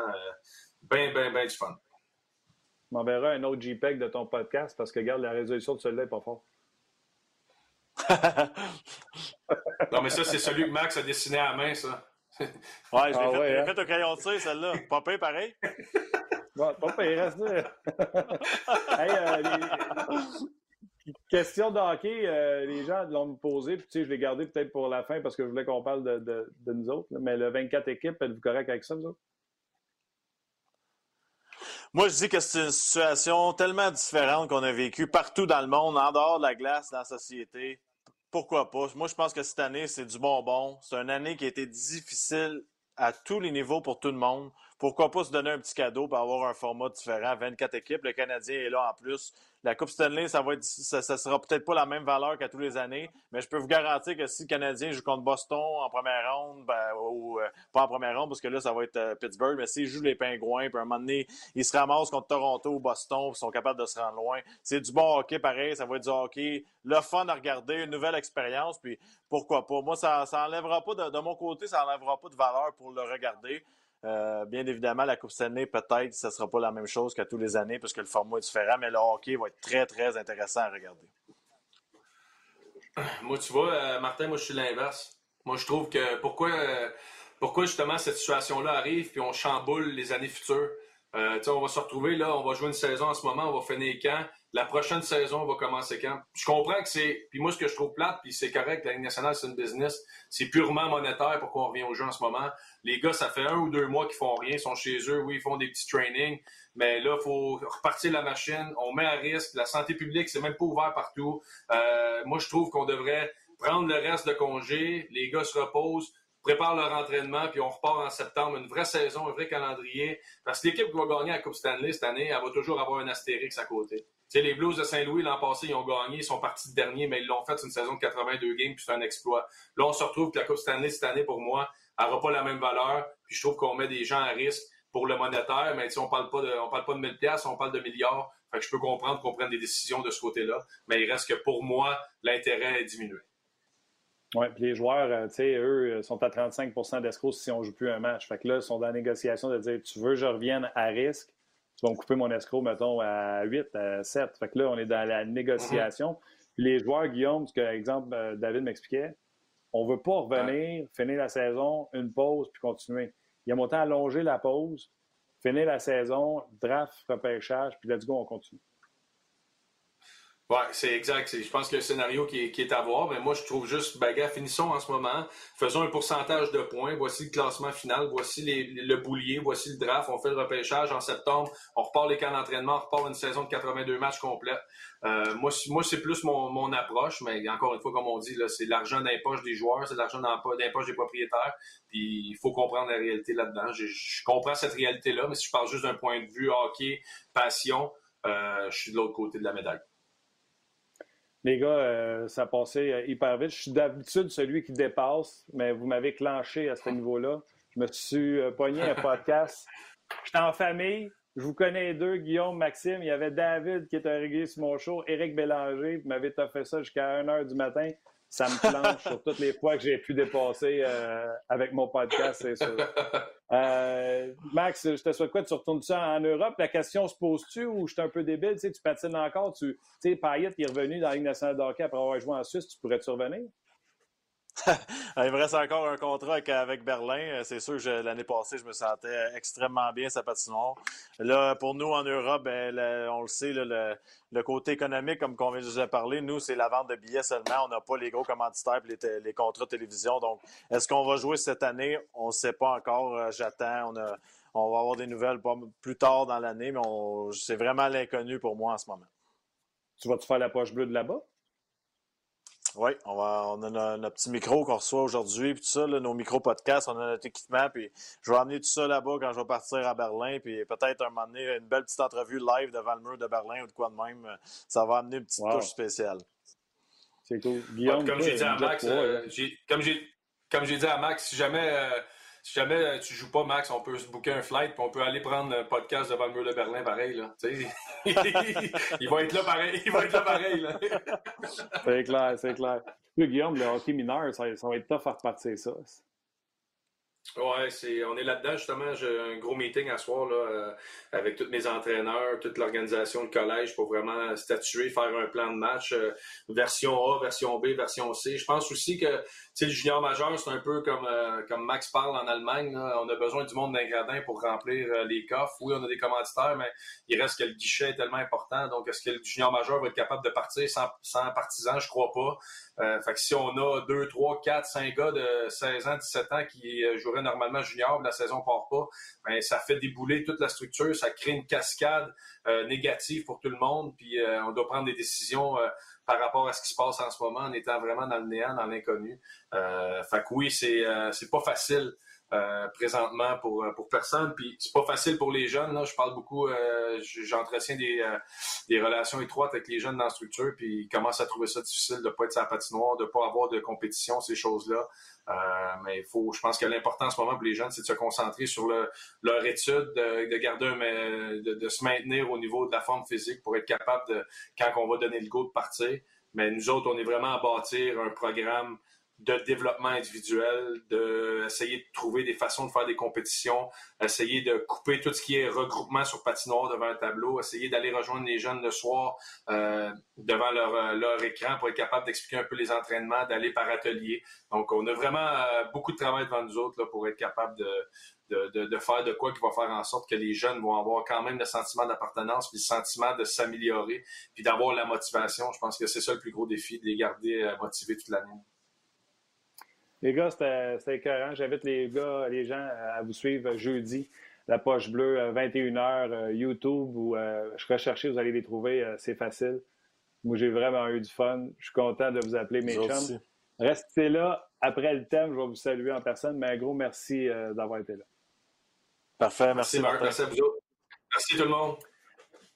Speaker 3: bien, bien, bien du fun.
Speaker 1: m'enverras un autre JPEG de ton podcast parce que, regarde, la résolution de celui-là n'est pas forte.
Speaker 3: Non, mais ça, c'est celui que Max a dessiné à la main, ça.
Speaker 2: ouais, je l'ai ah, fait, hein? fait, au crayon de cire, celle-là. Pas pire, pareil.
Speaker 1: Bon, pas pire, reste hey, euh, Question de hockey, euh, les gens l'ont me posé, puis tu sais, je l'ai gardé peut-être pour la fin parce que je voulais qu'on parle de, de, de, nous autres. mais le 24 équipes, êtes-vous correct avec ça, vous autres?
Speaker 2: Moi, je dis que c'est une situation tellement différente qu'on a vécue partout dans le monde, en dehors de la glace, dans la société. Pourquoi pas? Moi, je pense que cette année, c'est du bonbon. C'est une année qui a été difficile à tous les niveaux pour tout le monde. Pourquoi pas se donner un petit cadeau pour avoir un format différent? 24 équipes. Le Canadien est là en plus. la Coupe Stanley, ça va être, ça, sera peut-être pas la même valeur qu'à tous les années, mais je peux vous garantir que si le Canadien joue contre Boston en première ronde, ben, ou euh, pas en première ronde, parce que là, ça va être euh, Pittsburgh, mais s'ils jouent les Pingouins, puis à un moment donné, ils se ramassent contre Toronto ou Boston, ils sont capables de se rendre loin. C'est du bon hockey, pareil, ça va être du hockey, le fun à regarder, une nouvelle expérience, puis pourquoi pas. Moi, ça, ça enlèvera pas, de, mon côté, ça enlèvera pas de valeur pour le regarder. Euh, bien évidemment, la Coupe Stanley, peut-être, ce ne sera pas la même chose qu'à tous les années parce que le format est différent, mais le hockey va être très, très intéressant à regarder.
Speaker 3: Moi, tu vois, euh, Martin, moi, je suis l'inverse. Moi, je trouve que pourquoi, euh, pourquoi justement cette situation-là arrive puis on chamboule les années futures? on va se retrouver là, on va jouer une saison en ce moment, on va finir quand? La prochaine saison va commencer quand? Je comprends que c'est. Puis moi, ce que je trouve plate, puis c'est correct, la Ligue nationale, c'est une business. C'est purement monétaire pour qu'on revienne au jeu en ce moment. Les gars, ça fait un ou deux mois qu'ils font rien, ils sont chez eux, oui, ils font des petits trainings. Mais là, il faut repartir la machine. On met à risque. La santé publique, c'est même pas ouvert partout. Euh, moi, je trouve qu'on devrait prendre le reste de congé. Les gars se reposent prépare leur entraînement, puis on repart en septembre, une vraie saison, un vrai calendrier. Parce que l'équipe qui va gagner la Coupe Stanley cette année, elle va toujours avoir un astérix à côté. Les Blues de Saint-Louis, l'an passé, ils ont gagné, ils sont partis de dernier, mais ils l'ont fait une saison de 82 games, puis c'est un exploit. Là, on se retrouve que la Coupe Stanley cette année, pour moi, n'aura pas la même valeur, puis je trouve qu'on met des gens à risque pour le monétaire, mais on parle pas de, on parle pas de 1000 pièces, on parle de milliards. Fait que je peux comprendre qu'on prenne des décisions de ce côté-là, mais il reste que pour moi, l'intérêt est diminué.
Speaker 1: Oui, puis les joueurs, euh, eux, euh, sont à 35% d'escrocs si on joue plus un match. Fait que là, ils sont dans la négociation de dire tu veux je revienne à risque, me couper mon escroc, mettons, à 8, à 7. Fait que là, on est dans la négociation. Puis les joueurs, Guillaume, ce que, exemple, euh, David m'expliquait, on ne veut pas revenir, finir la saison, une pause, puis continuer. Il y a autant allonger la pause, finir la saison, draft, repêchage, puis let's go, on continue.
Speaker 3: Oui, c'est exact. Je pense que le scénario qui est, à voir, mais moi, je trouve juste, bagarre, finissons en ce moment, faisons un pourcentage de points, voici le classement final, voici le boulier, voici le draft, on fait le repêchage en septembre, on repart les camps d'entraînement, on repart une saison de 82 matchs complète. Euh, moi, c'est plus mon, approche, mais encore une fois, comme on dit, c'est l'argent d'impoche des joueurs, c'est l'argent d'impoche des propriétaires, puis il faut comprendre la réalité là-dedans. Je, je comprends cette réalité-là, mais si je parle juste d'un point de vue hockey, passion, euh, je suis de l'autre côté de la médaille.
Speaker 1: Les gars, euh, ça a passé euh, hyper vite. Je suis d'habitude celui qui dépasse, mais vous m'avez clenché à ce niveau-là. Je me suis euh, pogné un podcast. J'étais en famille. Je vous connais deux, Guillaume, Maxime. Il y avait David qui était régulier sur mon show, Éric Bélanger. Vous m'avez fait ça jusqu'à 1h du matin ça me planche sur toutes les fois que j'ai pu dépasser euh, avec mon podcast, c'est sûr. Euh, Max, je te souhaite quoi? Tu retournes ça en Europe? La question se pose-tu ou je suis un peu débile? Tu, sais, tu patines encore? Tu sais, Payet est revenu dans la Ligue nationale de hockey après avoir joué en Suisse. Tu pourrais-tu revenir?
Speaker 2: Il me reste encore un contrat avec, Berlin. C'est sûr que l'année passée, je me sentais extrêmement bien sa patinoire. Là, pour nous en Europe, ben, on le sait, le, côté économique, comme on vient de parler, nous, c'est la vente de billets seulement. On n'a pas les gros commanditaires et les, contrats de télévision. Donc, est-ce qu'on va jouer cette année? On ne sait pas encore. Euh, j'attends. On, on va avoir des nouvelles plus tard dans l'année, mais c'est vraiment l'inconnu pour moi en ce moment.
Speaker 1: Tu vas-tu faire la poche bleue de là-bas?
Speaker 2: Oui, on, va, on a notre, petit micro qu'on reçoit aujourd'hui, puis tout ça, nos micro-podcasts, on a notre équipement, puis je vais amener tout ça là-bas quand je vais partir à Berlin, puis peut-être un moment donné, une belle petite entrevue live devant le mur de Berlin ou de quoi de même. Ça va amener une petite touche spéciale.
Speaker 1: C'est cool.
Speaker 3: Guillaume, comme j'ai dit à Max, euh, comme j'ai dit à Max, si jamais euh, si jamais euh, tu joues pas, Max, on peut se booker un flight puis on peut aller prendre un podcast devant le mur de Berlin pareil. Là. ils vont être là pareil. Ils vont être là pareil.
Speaker 1: c'est clair, c'est clair. Oui, Guillaume, le hockey mineur, ça, ça, va être tough à repartir ça.
Speaker 3: Oui, c'est, on est là-dedans justement. J'ai un gros meeting à soir là, euh, avec tous mes entraîneurs, toute l'organisation de collège pour vraiment statuer, faire un plan de match, euh, version A, version B, version C. Je pense aussi que le junior majeur, c'est un peu comme, euh, comme Max parle en Allemagne. On a besoin du monde d'ingrédients pour remplir les coffres. Oui, on a des commanditaires, mais il reste que le guichet est tellement important. Donc, est-ce que le junior majeur va être capable de partir sans, sans partisans? Je crois pas. Euh, fait que si on a 2, 3, 4, 5 gars de 16 ans, 17 ans qui euh, joueraient normalement junior, la saison part pas, ben, ça fait débouler toute la structure, ça crée une cascade euh, négative pour tout le monde, puis on doit prendre des décisions par rapport à ce qui se passe en ce moment en étant vraiment dans le néant, dans l'inconnu. fait que oui, c'est c'est pas facile présentement pour, pour personne. Puis c'est pas facile pour les jeunes. Là. Je parle beaucoup, j'entretiens des, des relations étroites avec les jeunes dans la structure, puis ils commencent à trouver ça difficile de pas être la patinoire, de pas avoir de compétition, ces choses-là. Euh, mais il faut, je pense que l'important en ce moment pour les jeunes, c'est de se concentrer sur leur étude, de, garder un, de, de, se maintenir au niveau de la forme physique pour être capable de, quand on va donner le go de partir. Mais nous autres, on est vraiment à bâtir un programme de développement individuel, d'essayer de, trouver des façons de faire des compétitions, essayer de couper tout ce qui est regroupement sur patinoire devant un tableau, essayer d'aller rejoindre les jeunes le soir euh, devant leur, euh, leur, écran pour être capable d'expliquer un peu les entraînements, d'aller par atelier. Donc, on a vraiment euh, beaucoup de travail devant nous autres là, pour être capable de, de, de, faire de quoi qui va faire en sorte que les jeunes vont avoir quand même le sentiment d'appartenance, puis le sentiment de s'améliorer, puis d'avoir la motivation. Je pense que c'est ça le plus gros défi, de les garder motivés toute l'année.
Speaker 1: Les gars, c'était écœurant. J'invite les gars, les gens à vous suivre jeudi. La poche bleue, 21h, euh, YouTube ou euh, je recherche, vous allez les trouver, euh, c'est facile. Moi, j'ai vraiment eu du fun. Je suis content de vous appeler mes chums. Restez là. Après le thème, je vais vous saluer en personne, mais un gros merci d'avoir été là.
Speaker 2: Parfait, merci,
Speaker 3: Marc. Merci à vous Merci tout le monde.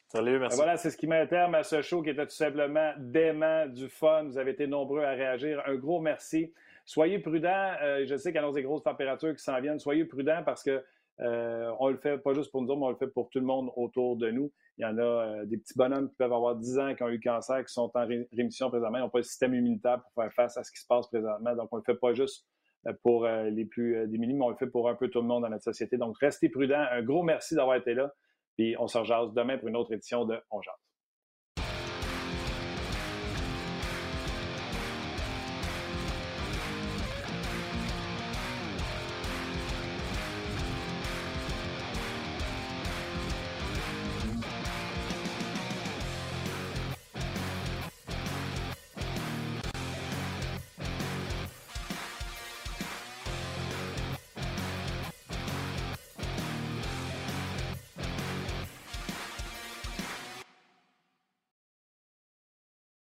Speaker 2: Salut, merci.
Speaker 1: Voilà, c'est ce qui met un terme à ce show qui était tout simplement dément, du fun. Vous avez été nombreux à réagir. Un gros merci. Soyez prudents. Euh, je sais a des grosses températures qui s'en viennent. Soyez prudents parce que euh, on le fait pas juste pour nous autres, mais on le fait pour tout le monde autour de nous. Il y en a euh, des petits bonhommes qui peuvent avoir 10 ans, qui ont eu cancer, qui sont en rémission présentement. Ils n'ont pas le système immunitaire pour faire face à ce qui se passe présentement. Donc, on le fait pas juste pour les plus démunis, mais on le fait pour un peu tout le monde dans notre société. Donc, restez prudents. Un gros merci d'avoir été là. Puis on se rejase demain pour une autre édition de On Jase.